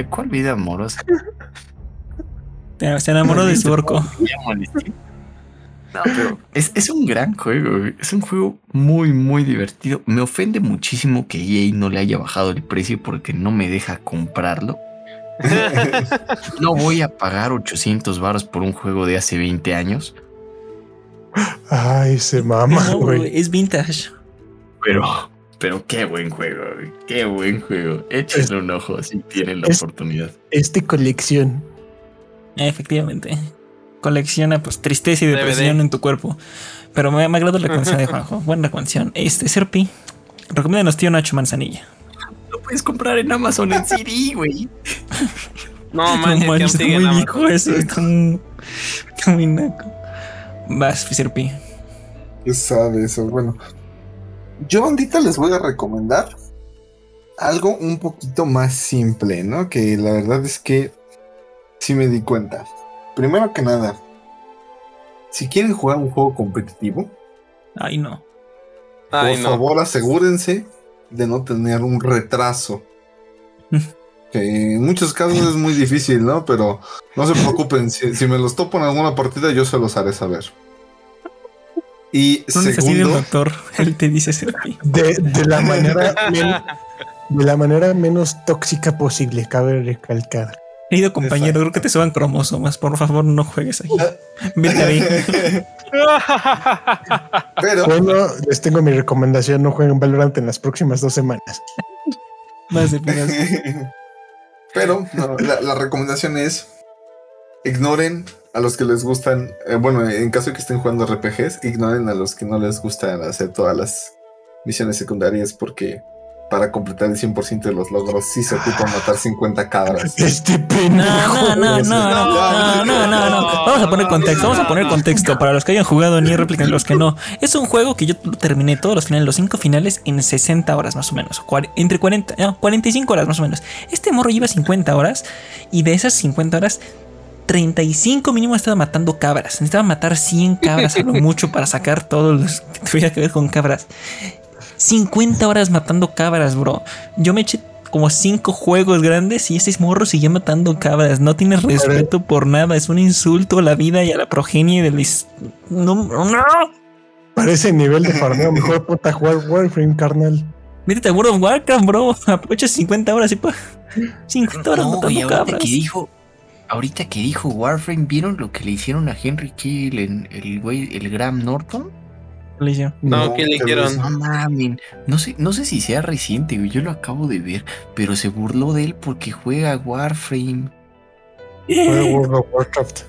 ¿Cuál vida amorosa? Se enamoró de su orco. No, pero es, un gran juego. Es un juego muy, muy divertido. Me ofende muchísimo que EA no le haya bajado el precio porque no me deja comprarlo. no voy a pagar 800 baros por un juego de hace 20 años. Ay, se mama, güey. es vintage. Pero, pero qué buen juego, qué buen juego. Échenle un ojo si tienen la oportunidad. Este colección. Efectivamente colecciona pues tristeza y depresión en tu cuerpo. Pero me, me agradó la canción de Juanjo. Buena canción. Este, Serpi, recomiéndanos tío Nacho Manzanilla. Lo puedes comprar en Amazon en CD, güey. No, man, no, está muy viejo eso. Está muy, naco. Vas, Serpi. ¿Qué sabe eso? Bueno, yo ahorita les voy a recomendar algo un poquito más simple, ¿no? Que la verdad es que sí me di cuenta primero que nada, si quieren jugar un juego competitivo, ay no. por favor asegúrense de no tener un retraso. que en muchos casos es muy difícil, ¿no? Pero no se preocupen, si, me los topo en alguna partida yo se los haré saber. Y segundo, doctor, él te dice de, de la manera de la manera menos tóxica posible, cabe recalcar. Querido compañero, creo que te suban cromosomas. Por favor, no juegues ahí. Vete ahí. Pero bueno, les tengo mi recomendación: no jueguen Valorant en las próximas dos semanas. Más de Pero la, recomendación es ignoren a los que les gustan. Eh, bueno, en caso de que estén jugando RPGs, ignoren a los que no les gustan hacer todas las misiones secundarias porque para completar el 100% de los logros sí se ocupa matar 50 cabras. Este pendejo. No, no, no, no, no, no, no, Vamos a poner contexto, vamos a poner contexto para los que hayan jugado ni réplica los que no. Es un juego que yo terminé todos los finales, los 5 finales en 60 horas más o menos. Entre 40, no, 45 horas más o menos. Este morro lleva 50 horas y de esas 50 horas 35 mínimo estaba matando cabras. Necesitaba matar 100 cabras a lo mucho para sacar todos los que tuviera que ver con cabras. 50 horas matando cabras, bro. Yo me eché como 5 juegos grandes y ese morro sigue matando cabras. No tienes respeto por nada. Es un insulto a la vida y a la progenie del. No, no. Para ese nivel de farmeo, mejor puta jugar Warframe, carnal. Mírate a World of Warcraft, bro. Aprovecha 50 horas y pa. 50 horas matando cabras. Que dijo, ahorita que dijo Warframe, ¿vieron lo que le hicieron a Henry Kill en el güey, el Graham Norton? No, ¿qué le hicieron? No No sé, no sé si sea reciente, Yo lo acabo de ver, pero se burló de él porque juega Warframe. Juega World of Warcraft.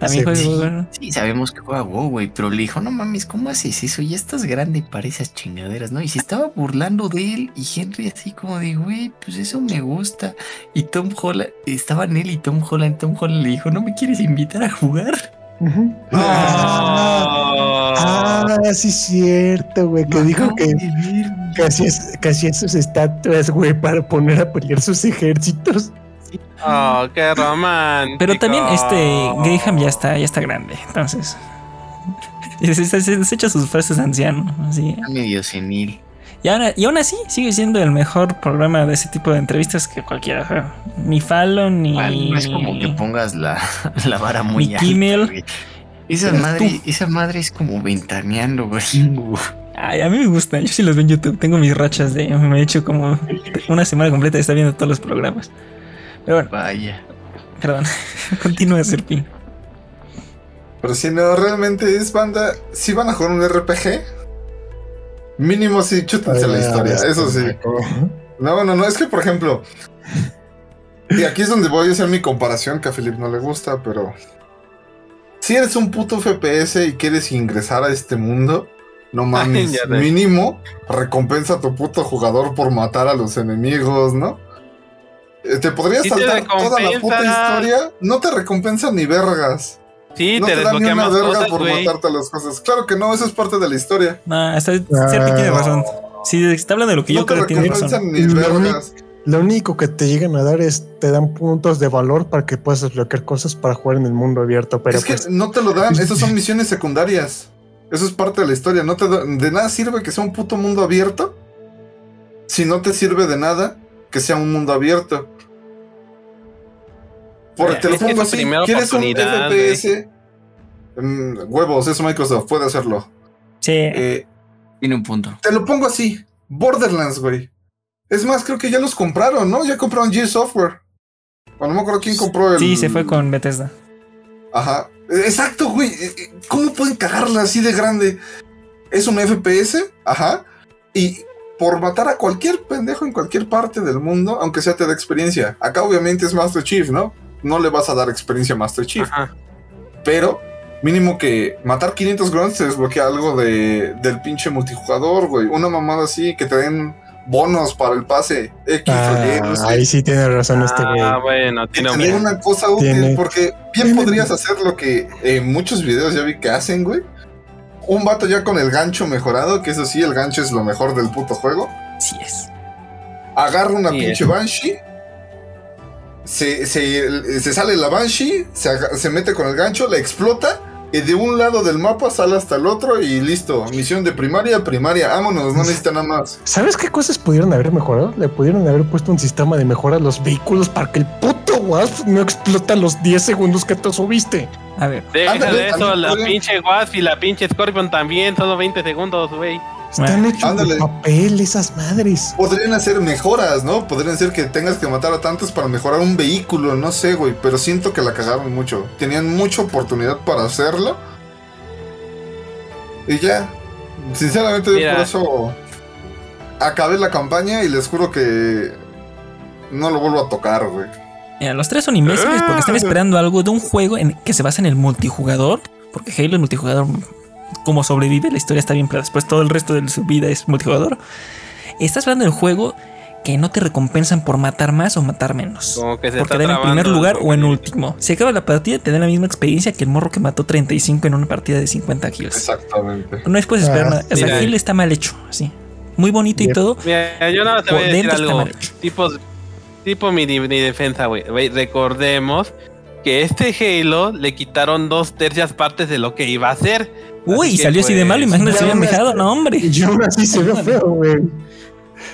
También juega Sí, sabemos que juega WoW, güey, pero le dijo, no mames, ¿cómo haces eso? Ya estás grande para esas chingaderas, ¿no? Y se estaba burlando de él y Henry así como de, güey, pues eso me gusta. Y Tom Holland, estaban él y Tom Holland, Tom Holland le dijo, ¿no me quieres invitar a jugar? ah, sí es cierto, güey, que dijo que casi, es, casi sus estatuas, güey, para poner a pelear sus ejércitos. Oh, qué romántico. Pero también este Graham ya está, ya está grande, entonces. Se, se, hecho sus frases anciano, así. medio senil. Y, ahora, y aún así sigue siendo el mejor programa de ese tipo de entrevistas que cualquiera. Ni Fallon, ni. no es como que pongas la, la vara muy Ni Kimmel. güey. Esa madre, esa madre es como ventaneando, güey. Ay, a mí me gusta. Yo sí los veo en YouTube. Tengo mis rachas de. Me he hecho como una semana completa de estar viendo todos los programas. Pero bueno, Vaya. perdón. Continúa, Serpín. Pero si no, realmente es banda. Si van a jugar un RPG, mínimo sí, chútense la historia. Eso sí. No, no, no. Es que, por ejemplo. Y aquí es donde voy a hacer mi comparación, que a Philip no le gusta, pero. Si eres un puto FPS y quieres ingresar a este mundo, no mames, mínimo recompensa a tu puto jugador por matar a los enemigos, ¿no? Eh, Te podrías Sí te saltar toda la puta historia, no te recompensa ni vergas. Sí, no te te, dan ni una verga cosas, por matarte las cosas. Claro que no, eso es parte de la historia. No, hasta Serpín tiene razón. Si está hablando de lo que yo no te creo, tiene recompensan razón. ni vergas. Lo único que te llegan a dar es te dan puntos de valor para que puedas desbloquear cosas para jugar en el mundo abierto. Pero es que pues, no te lo dan, esas son misiones secundarias. Eso es parte de la historia. No te da- de nada sirve que sea un puto mundo abierto. Si no te sirve de nada que sea un mundo abierto. Porque te lo pongo así. ¿Quieres un FPS? Mm, huevos, eso Microsoft puede hacerlo. Sí. Eh, Tiene un punto. te lo pongo así. Borderlands, güey. Es más, creo que ya los compraron, ¿no? Ya compraron G Software. O no me acuerdo quién compró el. Sí, se fue con Bethesda. Ajá. Exacto, güey. ¿Cómo pueden cagarla así de grande? Es un FPS, ajá. Y por matar a cualquier pendejo en cualquier parte del mundo, aunque sea te da experiencia. Acá obviamente es Master Chief, ¿no? No le vas a dar experiencia a Master Chief. Ajá. Pero mínimo que matar 500 grunts te desbloquea algo de, del pinche multijugador, güey. Una mamada así, que te den bonos para el pase X o Y, no ah, sé. ahí sí tiene razón este güey. Ah, bueno, tiene Tener un... una cosa útil, Tiene- porque bien tiene- podrías hacer lo que en muchos videos ya vi que hacen, güey. Un vato ya con el gancho mejorado, que eso sí, el gancho es lo mejor del puto juego. Sí es. Agarra una Sí, pinche Banshee. Se, se, se sale la Banshee, se, se mete con el gancho, la explota. Y de un lado del mapa sale hasta el otro y listo. Misión de primaria, primaria. Vámonos, no necesita nada más. ¿Sabes qué cosas pudieron haber mejorado? Le pudieron haber puesto un sistema de mejora a los vehículos para que el puto Wasp no explota los 10 segundos que te subiste. A ver, Deja Ándale, de eso, la pinche Wasp y la pinche Scorpion también, solo 20 segundos, güey. Están hechos Ándale. de papel esas madres. Podrían hacer mejoras, ¿no? Podrían ser que tengas que matar a tantos para mejorar un vehículo, no sé, güey. Pero siento que la cagaron mucho. Tenían mucha oportunidad para hacerlo. Y ya. Sinceramente, Mira. por eso acabé la campaña y les juro que no lo vuelvo a tocar, güey. Mira, los tres son imbéciles porque están esperando algo de un juego en que se basa en el multijugador. Porque Halo es multijugador. Como sobrevive, la historia está bien, pero después todo el resto de su vida es multijugador. Estás hablando del juego que no te recompensan por matar más o matar menos. Como que se Por está quedar en primer lugar o en último. Si acaba la partida, te da la misma experiencia que el morro que mató 35 en una partida de 50 kills. Exactamente. No puedes esperar Ah, nada. O sea. Halo está mal hecho, así. Muy bonito y todo. Mira, yo nada te voy a Por decir dentro está algo. mal hecho. Tipo, mi, mi defensa, güey. Recordemos que este Halo le quitaron dos tercias partes de lo que iba a hacer. Uy, Así y que, salió así de pues, malo. Imagínate si hubieran me- dejado. No, hombre. Y aún así se ve feo, güey.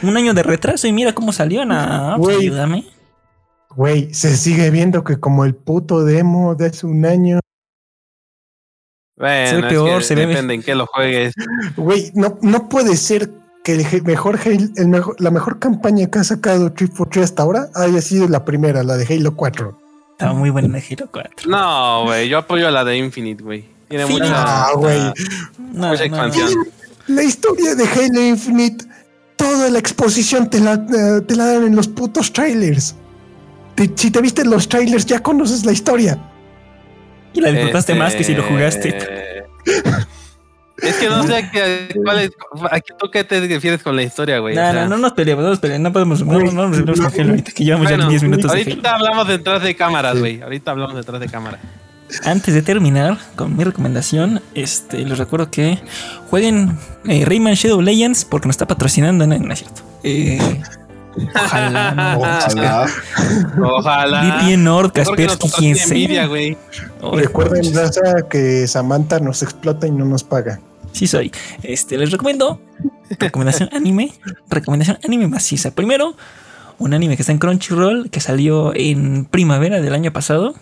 Un año de retraso y mira cómo salió. Nah, pues, Güey. ayúdame. Güey, se sigue viendo que como el puto demo de hace un año. Bueno, Se ve es peor, que se ve- depende en qué lo juegues. Güey, no, no puede ser que el mejor, Halo- el mejor, la mejor campaña que ha sacado 343 hasta ahora haya sido la primera, la de Halo 4. Estaba muy buena la Halo 4. No, güey, yo apoyo a la de Infinite, güey. Tiene Sí, mucha, Ah, güey. No, mucha no, no. expansión. La historia de Halo Infinite, toda la exposición te la, eh, te la dan en los putos trailers. Te- si te viste los trailers, ya conoces la historia. Y la disfrutaste Este, más que si lo jugaste. Es que no sé a qué, cuál es, a qué- tú qué te refieres con la historia, güey. O No, sea, no, no nos peleemos, no nos peleemos. No podemos. No, no, no nos peleemos con Halo ahorita que llevamos bueno, ya 10 minutos ahorita hablamos detrás de cámaras, güey. Ahorita hablamos detrás de cámara. Antes de terminar con mi recomendación, este, les recuerdo que jueguen eh, Rayman Shadow Legends porque nos está patrocinando, no, no es cierto. Eh, ojalá, no. Ojalá. Ojalá. VPN Nord, Kaspersky, quien sea. Recuerden, raza, que Samantha nos explota y no nos paga. Sí soy. Este, les recomiendo recomendación anime, recomendación anime maciza. Primero, un anime que está en Crunchyroll, que salió en primavera del año pasado.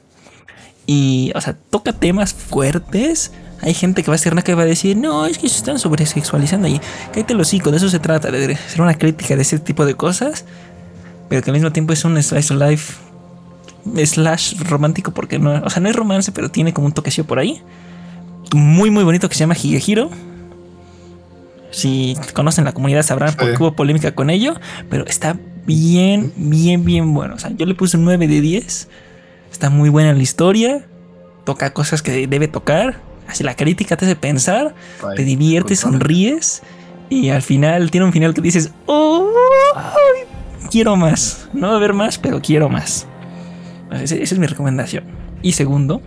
Y, o sea, toca temas fuertes. Hay gente que va a ser una que va a decir, no, es que se están sobresexualizando y cállate los hocico, de eso se trata, de ser una crítica de ese tipo de cosas. Pero que al mismo tiempo es un slice of life slash romántico porque no, o sea, no es romance, pero tiene como un toquecillo por ahí. Muy, muy bonito que se llama Higehiro. Si conocen la comunidad sabrán por qué hubo polémica con ello, pero está bien, bien, bien bueno. O sea, yo le puse un 9 de 10. Está muy buena la historia. Toca cosas que debe tocar. Así la crítica te hace pensar, te diviertes, sonríes. Y al final tiene un final que dices, oh, quiero más. No va a haber más, pero quiero más. Esa es mi recomendación. Y segundo,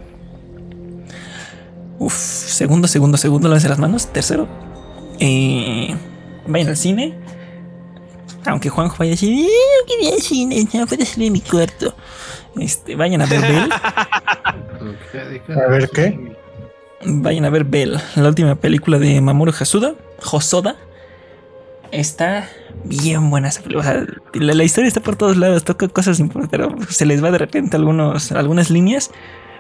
Uf, segundo, segundo, segundo, de las manos. Tercero, eh, vayan al cine. Aunque Juanjo vaya a decir, eh, no quería al cine, no puede salir en mi cuarto. Este, vayan a ver Bell. a ver qué. Vayan a ver Bell, la última película de Mamoru Hasuda, Hosoda. Está bien buena esa película. la, historia está por todos lados, toca cosas importantes, pero se les va de repente algunos, algunas líneas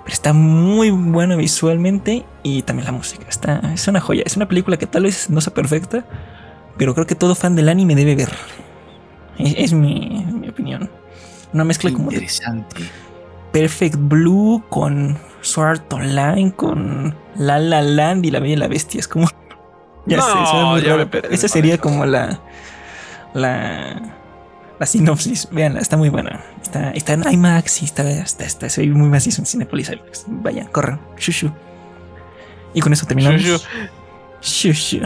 está muy bueno visualmente y también la música. Está, es una joya. Es una película que tal vez no sea perfecta, pero creo que todo fan del anime debe ver. Es, mi, opinión. Una mezcla como. Interesante. Perfect Blue con Sword Online, con La La Land y La Bella y la Bestia. Es como. Ya sé, muy raro, pero esa sería como la. La la sinopsis, veanla, está muy buena. Está, está en IMAX y está, está, está, se ve muy macizo en Cinepolis IMAX. Vayan, corran, shushu. Y con eso terminamos. Shushu.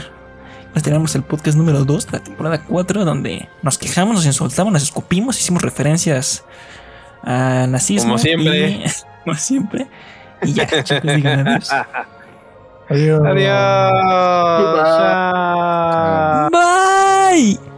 Pues tenemos el podcast número 2 de la temporada 4, donde nos quejamos, nos insultamos, nos escupimos, hicimos referencias a nazismo. Como siempre. Y, como siempre. Y ya, chicos, digan adiós. Adiós. Adiós. Bye. Bye.